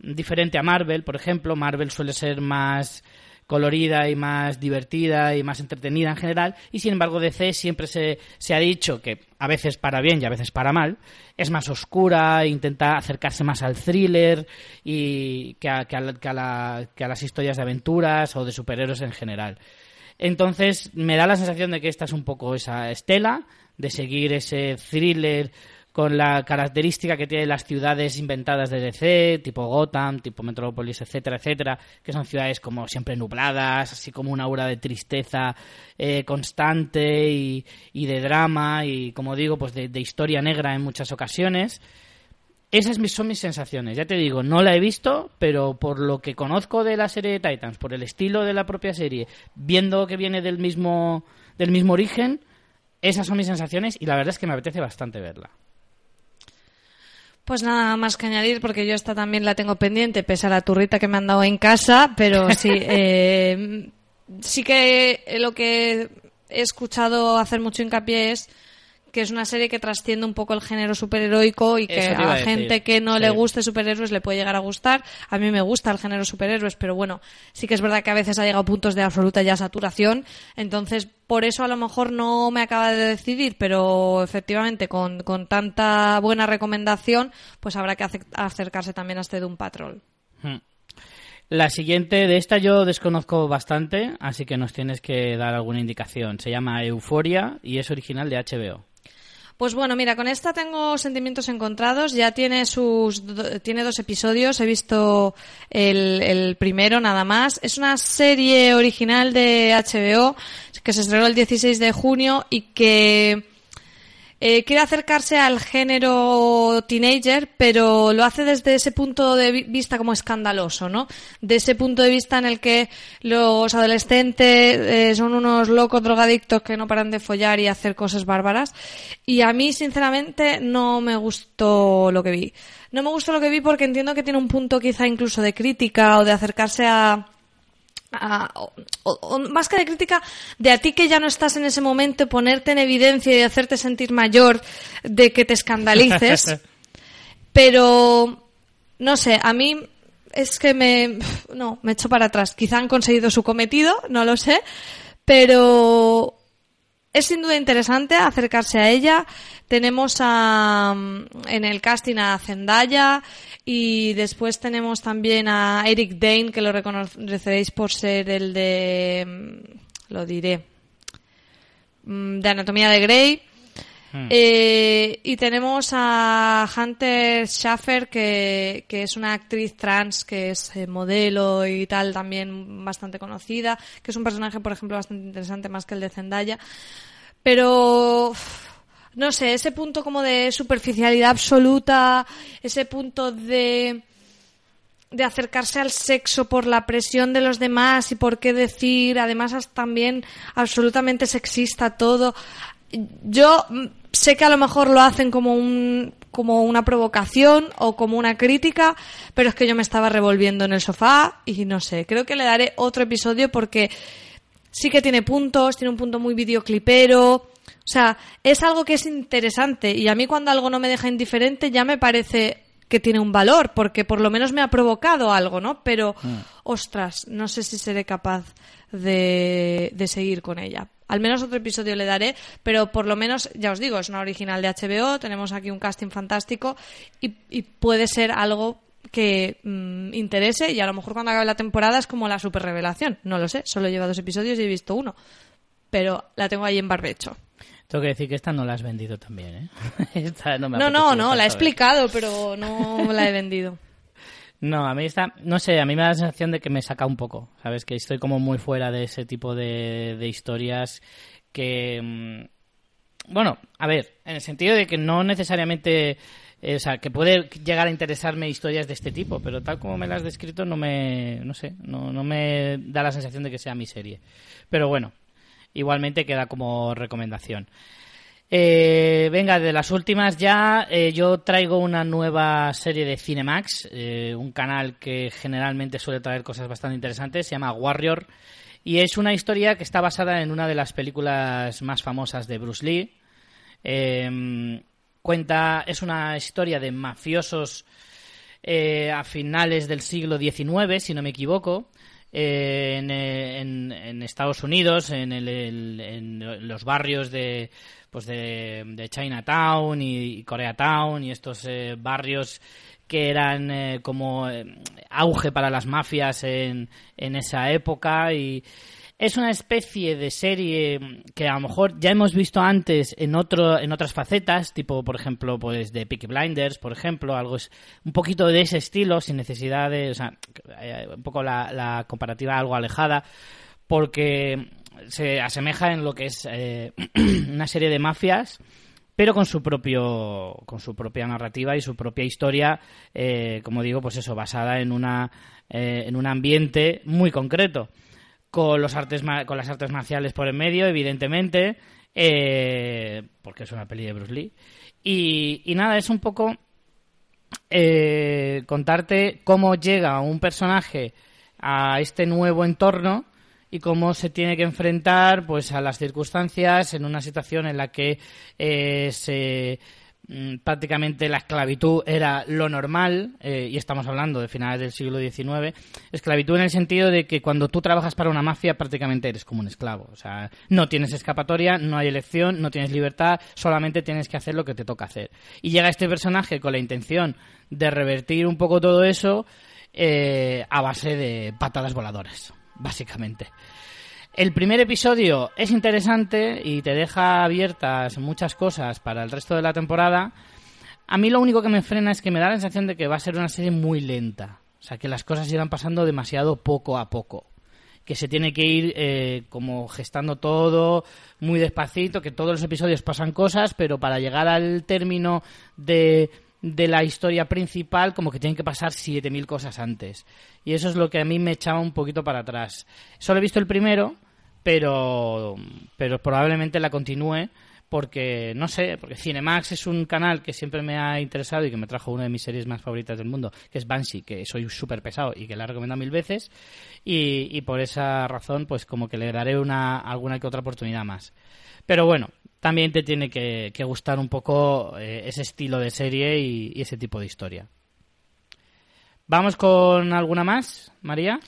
diferente a Marvel, por ejemplo. Marvel suele ser más colorida y más divertida y más entretenida en general y sin embargo DC siempre se, se ha dicho que a veces para bien y a veces para mal es más oscura intenta acercarse más al thriller y que a, que a que a la- que a las historias de aventuras o de superhéroes en general entonces me da la sensación de que esta es un poco esa estela de seguir ese thriller con la característica que tienen las ciudades inventadas de DC, tipo Gotham, tipo Metrópolis, etcétera, etcétera, que son ciudades como siempre nubladas, así como una aura de tristeza eh, constante y, y de drama y, como digo, pues de, de historia negra en muchas ocasiones. Esas son mis sensaciones. Ya te digo, no la he visto, pero por lo que conozco de la serie de Titans, por el estilo de la propia serie, viendo que viene del mismo, del mismo origen, esas son mis sensaciones y la verdad es que me apetece bastante verla. Pues nada más que añadir, porque yo esta también la tengo pendiente, pese a la turrita que me han dado en casa, pero sí, eh, sí que lo que he escuchado hacer mucho hincapié es que es una serie que trasciende un poco el género superheroico y que a decir, gente que no sí. le guste superhéroes le puede llegar a gustar. A mí me gusta el género superhéroes, pero bueno, sí que es verdad que a veces ha llegado a puntos de absoluta ya saturación. Entonces, por eso a lo mejor no me acaba de decidir, pero efectivamente con, con tanta buena recomendación, pues habrá que ace- acercarse también a este Doom Patrol. Hmm. La siguiente de esta yo desconozco bastante, así que nos tienes que dar alguna indicación. Se llama Euforia y es original de HBO. Pues bueno, mira, con esta tengo sentimientos encontrados. Ya tiene sus tiene dos episodios. He visto el, el primero nada más. Es una serie original de HBO que se estrenó el 16 de junio y que eh, quiere acercarse al género teenager, pero lo hace desde ese punto de vi- vista como escandaloso, ¿no? De ese punto de vista en el que los adolescentes eh, son unos locos drogadictos que no paran de follar y hacer cosas bárbaras. Y a mí, sinceramente, no me gustó lo que vi. No me gustó lo que vi porque entiendo que tiene un punto quizá incluso de crítica o de acercarse a, a- o- o- o más que de crítica, de a ti que ya no estás en ese momento, ponerte en evidencia y hacerte sentir mayor, de que te escandalices. Pero, no sé, a mí es que me, no, me echo para atrás. Quizá han conseguido su cometido, no lo sé, pero es sin duda interesante acercarse a ella. Tenemos a, en el casting a Zendaya y después tenemos también a Eric Dane, que lo reconoceréis por ser el de, mm, lo diré, mm, de Anatomía de Grey. Eh, y tenemos a Hunter Schaffer, que, que es una actriz trans, que es eh, modelo y tal, también bastante conocida, que es un personaje, por ejemplo, bastante interesante, más que el de Zendaya. Pero, no sé, ese punto como de superficialidad absoluta, ese punto de de acercarse al sexo por la presión de los demás y por qué decir, además también absolutamente sexista todo. Yo mm, sé que a lo mejor lo hacen como un como una provocación o como una crítica, pero es que yo me estaba revolviendo en el sofá y no sé, creo que le daré otro episodio porque sí que tiene puntos, tiene un punto muy videoclipero. O sea, es algo que es interesante y a mí cuando algo no me deja indiferente ya me parece que tiene un valor, porque por lo menos me ha provocado algo, ¿no? Pero, ostras, no sé si seré capaz de, de seguir con ella. Al menos otro episodio le daré, pero por lo menos, ya os digo, es una original de HBO, tenemos aquí un casting fantástico y, y puede ser algo que mm, interese y a lo mejor cuando acabe la temporada es como la super revelación. No lo sé, solo lleva dos episodios y he visto uno. Pero la tengo ahí en barbecho. Tengo que decir que esta no la has vendido también, ¿eh? Esta no, me No, no, la he explicado, pero no la he vendido. No, a mí está, no sé, a mí me da la sensación de que me saca un poco, ¿sabes? Que estoy como muy fuera de ese tipo de, de historias que, mm, bueno, a ver, en el sentido de que no necesariamente, eh, o sea, que puede llegar a interesarme historias de este tipo, pero tal como me las has descrito no me, no sé, no, no me da la sensación de que sea mi serie. Pero bueno, igualmente queda como recomendación. Eh, venga, de las últimas ya, eh, yo traigo una nueva serie de Cinemax, eh, un canal que generalmente suele traer cosas bastante interesantes, se llama Warrior, y es una historia que está basada en una de las películas más famosas de Bruce Lee. Eh, cuenta, es una historia de mafiosos eh, a finales del siglo XIX, si no me equivoco, eh, en, eh, en- en Estados Unidos, en, el- en los barrios de, pues de, de Chinatown y, y Koreatown y estos eh, barrios que eran eh, como eh, auge para las mafias en, en esa época y es una especie de serie que a lo mejor ya hemos visto antes en otro en otras facetas tipo por ejemplo pues de Peaky Blinders por ejemplo algo es un poquito de ese estilo sin necesidad de o sea eh, un poco la, la comparativa algo alejada porque se asemeja en lo que es eh, una serie de mafias pero con su propio con su propia narrativa y su propia historia eh, como digo pues eso basada en una eh, en un ambiente muy concreto con los artes con las artes marciales por en medio evidentemente eh, porque es una peli de Bruce Lee. Y, y nada es un poco eh, contarte cómo llega un personaje a este nuevo entorno y cómo se tiene que enfrentar pues a las circunstancias en una situación en la que eh, se prácticamente la esclavitud era lo normal, eh, y estamos hablando de finales del siglo XIX, esclavitud en el sentido de que cuando tú trabajas para una mafia prácticamente eres como un esclavo, o sea, no tienes escapatoria, no hay elección, no tienes libertad, solamente tienes que hacer lo que te toca hacer. Y llega este personaje con la intención de revertir un poco todo eso eh, a base de patadas voladoras básicamente. El primer episodio es interesante y te deja abiertas muchas cosas para el resto de la temporada. A mí lo único que me frena es que me da la sensación de que va a ser una serie muy lenta. O sea, que las cosas irán pasando demasiado poco a poco. Que se tiene que ir eh, como gestando todo muy despacito, que todos los episodios pasan cosas, pero para llegar al término de de la historia principal como que tienen que pasar 7.000 cosas antes. Y eso es lo que a mí me echaba un poquito para atrás. Solo he visto el primero, pero, pero probablemente la continúe porque, no sé, porque Cinemax es un canal que siempre me ha interesado y que me trajo una de mis series más favoritas del mundo, que es Banshee, que soy súper pesado y que la he recomendado mil veces. Y, y por esa razón, pues como que le daré una, alguna que otra oportunidad más. Pero bueno, también te tiene que, gustar un poco eh, ese estilo de serie y, ese tipo de historia. ¿Vamos con alguna más, María?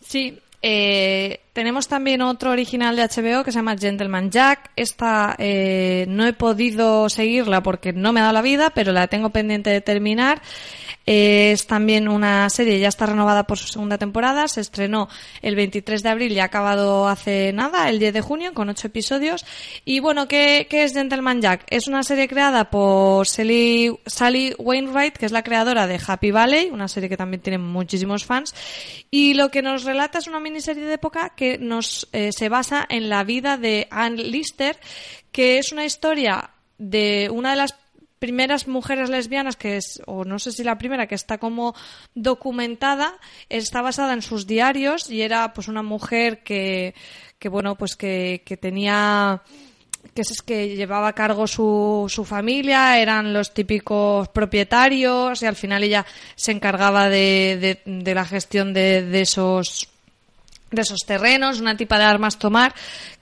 Sí, eh, tenemos también otro original de HBO que se llama Gentleman Jack. Esta eh, no he podido seguirla porque no me ha dado la vida, pero la tengo pendiente de terminar. Es también una serie, ya está renovada por su segunda temporada. Se estrenó el 23 de abril y ha acabado hace nada, el 10 de junio, con ocho episodios. Y bueno, ¿qué, es Gentleman Jack? Es una serie creada por Sally, Sally Wainwright, que es la creadora de Happy Valley, una serie que también tiene muchísimos fans. Y lo que nos relata es una miniserie de época que nos eh, se basa en la vida de Anne Lister, que es una historia de una de las primeras mujeres lesbianas que es, o no sé si la primera, que está como documentada, está basada en sus diarios y era pues una mujer que, que bueno, pues que, que tenía que es que llevaba a cargo su, su familia, eran los típicos propietarios y al final ella se encargaba de, de, la gestión de, esos de esos terrenos, una tipa de armas tomar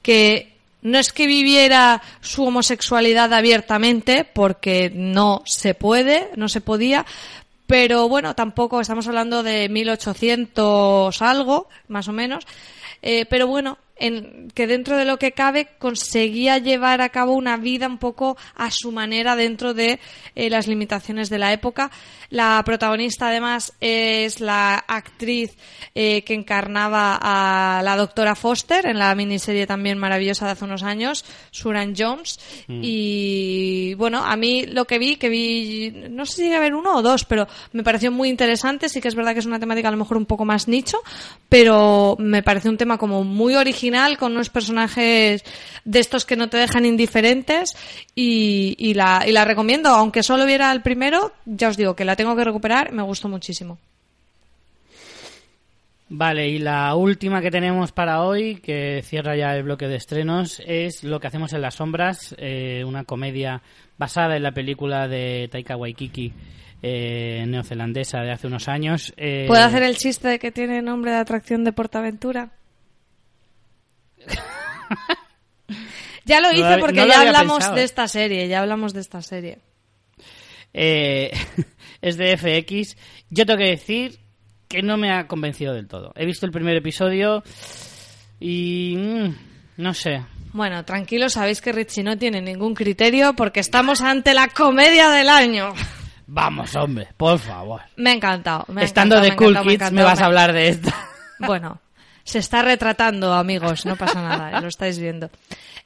que no es que viviera su homosexualidad abiertamente, porque no se puede, no se podía, pero bueno, tampoco estamos hablando de 1800 algo, más o menos. Eh, pero bueno, en, que dentro de lo que cabe conseguía llevar a cabo una vida un poco a su manera dentro de eh, las limitaciones de la época. La protagonista además es la actriz eh, que encarnaba a la doctora Foster en la miniserie también maravillosa de hace unos años, Suran Jones. Mm. Y bueno, a mí lo que vi, que vi, no sé si llegué a ver uno o dos, pero me pareció muy interesante. Sí que es verdad que es una temática a lo mejor un poco más nicho, pero me parece un tema como muy original con unos personajes de estos que no te dejan indiferentes y, la, y la recomiendo, aunque solo viera el primero, ya os digo que la tengo que recuperar, me gustó muchísimo. Vale, y la última que tenemos para hoy, que cierra ya el bloque de estrenos, es Lo que hacemos en las sombras, eh, una comedia basada en la película de Taika Waikiki, eh, neozelandesa de hace unos años. Eh... ¿Puedo hacer el chiste de que tiene nombre de atracción de Portaventura? Ya lo hice porque ya hablamos de esta serie, ya hablamos de esta serie. Eh, es de FX. Yo tengo que decir que no me ha convencido del todo. He visto el primer episodio y mm, no sé. Bueno, tranquilo, sabéis que Richie no tiene ningún criterio porque estamos ante la comedia del año. Vamos, hombre, por favor. Me ha encantado. Estando de Cool Kids, me, vas a hablar de esto. Bueno, se está retratando, amigos, no pasa nada, lo estáis viendo.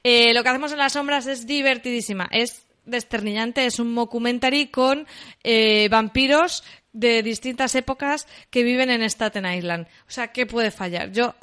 Eh, lo que hacemos en las sombras es divertidísima, es desternillante, es un mockumentary con eh, vampiros de distintas épocas que viven en Staten Island. O sea, ¿qué puede fallar? Yo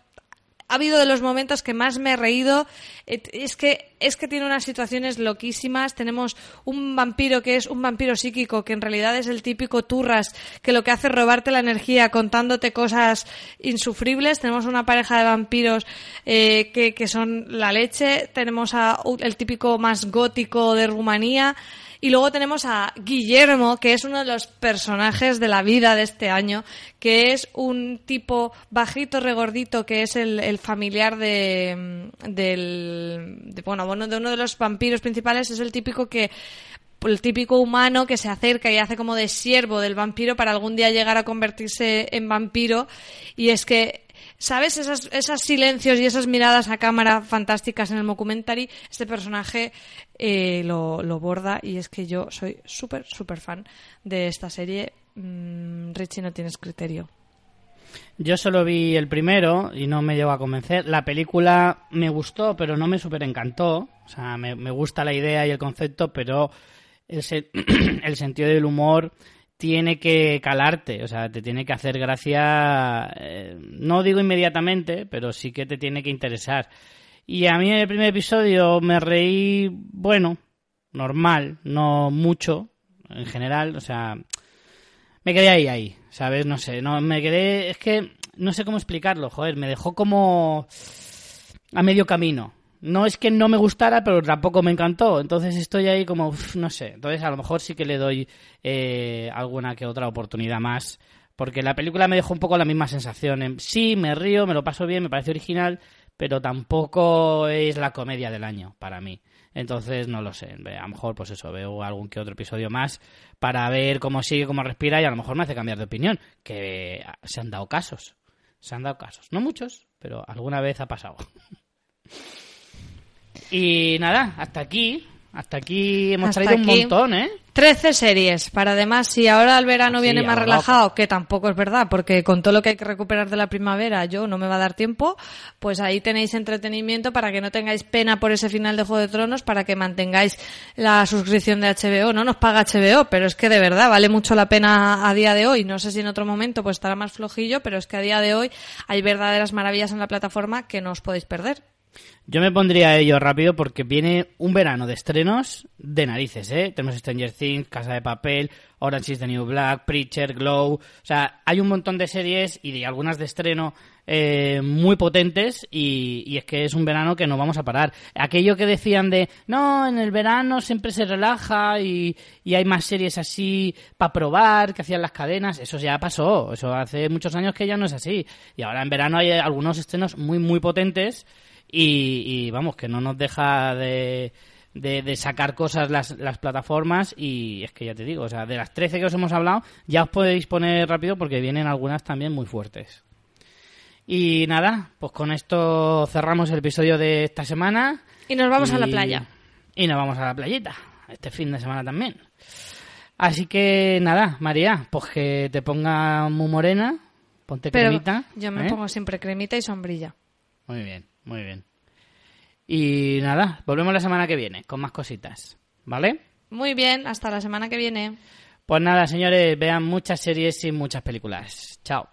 ha habido de los momentos que más me he reído. Es que, es que tiene unas situaciones loquísimas. Tenemos un vampiro que es un vampiro psíquico, que en realidad es el típico turras, que lo que hace es robarte la energía contándote cosas insufribles. Tenemos una pareja de vampiros eh, que, que son la leche. Tenemos a, el típico más gótico de Rumanía Y luego tenemos a Guillermo, que es uno de los personajes de la vida de este año, que es un tipo bajito, regordito, que es el, el familiar de, del, de, bueno, bueno, de uno de los vampiros principales, es el típico que el típico humano que se acerca y hace como de siervo del vampiro para algún día llegar a convertirse en vampiro. Y es que ¿Sabes? Esos, esos silencios y esas miradas a cámara fantásticas en el documentary, este personaje eh, lo, lo, borda y es que yo soy súper, súper fan de esta serie. Mm, Richie, no tienes criterio. Yo solo vi el primero y no me llegó a convencer. La película me gustó, pero no me súper encantó. O sea, me, me, gusta la idea y el concepto, pero el sentido del humor tiene que calarte, o sea, te tiene que hacer gracia, eh, no digo inmediatamente, pero sí que te tiene que interesar. Y a mí en el primer episodio me reí, bueno, normal, no mucho, en general, o sea, me quedé ahí, ahí, ¿sabes? No sé, no, me quedé, es que no sé cómo explicarlo, joder, me dejó como a medio camino no es que no me gustara, pero tampoco me encantó. Entonces estoy ahí como, no sé. Entonces a lo mejor sí que le doy eh, alguna que otra oportunidad más. Porque la película me dejó un poco la misma sensación. Sí, me río, me lo paso bien, me parece original, pero tampoco es la comedia del año para mí. Entonces no lo sé. A lo mejor, pues eso, veo algún que otro episodio más para ver cómo sigue, cómo respira y a lo mejor me hace cambiar de opinión. Que se han dado casos. Se han dado casos. No muchos, pero alguna vez ha pasado. Y nada, hasta aquí. Hasta aquí hemos traído un montón, ¿eh? 13 series. Para además, si ahora el verano viene más relajado, que tampoco es verdad, porque con todo lo que hay que recuperar de la primavera, yo no me va a dar tiempo, pues ahí tenéis entretenimiento para que no tengáis pena por ese final de Juego de Tronos, para que mantengáis la suscripción de HBO. No nos paga HBO, pero es que de verdad vale mucho la pena a día de hoy. No sé si en otro momento pues estará más flojillo, pero es que a día de hoy hay verdaderas maravillas en la plataforma que no os podéis perder. Yo me pondría a ello rápido porque viene un verano de estrenos de narices, ¿eh? Tenemos Stranger Things, Casa de Papel, Orange is the New Black, Preacher, Glow... O sea, hay un montón de series y de algunas de estreno eh, muy potentes y, y, es que es un verano que no vamos a parar. Aquello que decían de, no, en el verano siempre se relaja y, y hay más series así para probar que hacían las cadenas, eso ya pasó. Eso hace muchos años que ya no es así. Y ahora en verano hay algunos estrenos muy, muy potentes y, vamos, que no nos deja de, de, sacar cosas las, las, plataformas y es que ya te digo, o sea, de las 13 que os hemos hablado, ya os podéis poner rápido porque vienen algunas también muy fuertes. Y nada, pues con esto cerramos el episodio de esta semana. Y nos vamos a la playa. Y nos vamos a la playita, este fin de semana también. Así que nada, María, pues que te ponga muy morena, ponte cremita. Yo me ¿eh? pongo siempre cremita y sombrilla. Muy bien. Muy bien. Y nada, volvemos la semana que viene con más cositas. ¿Vale? Muy bien, hasta la semana que viene. Pues nada, señores, vean muchas series y muchas películas. Chao.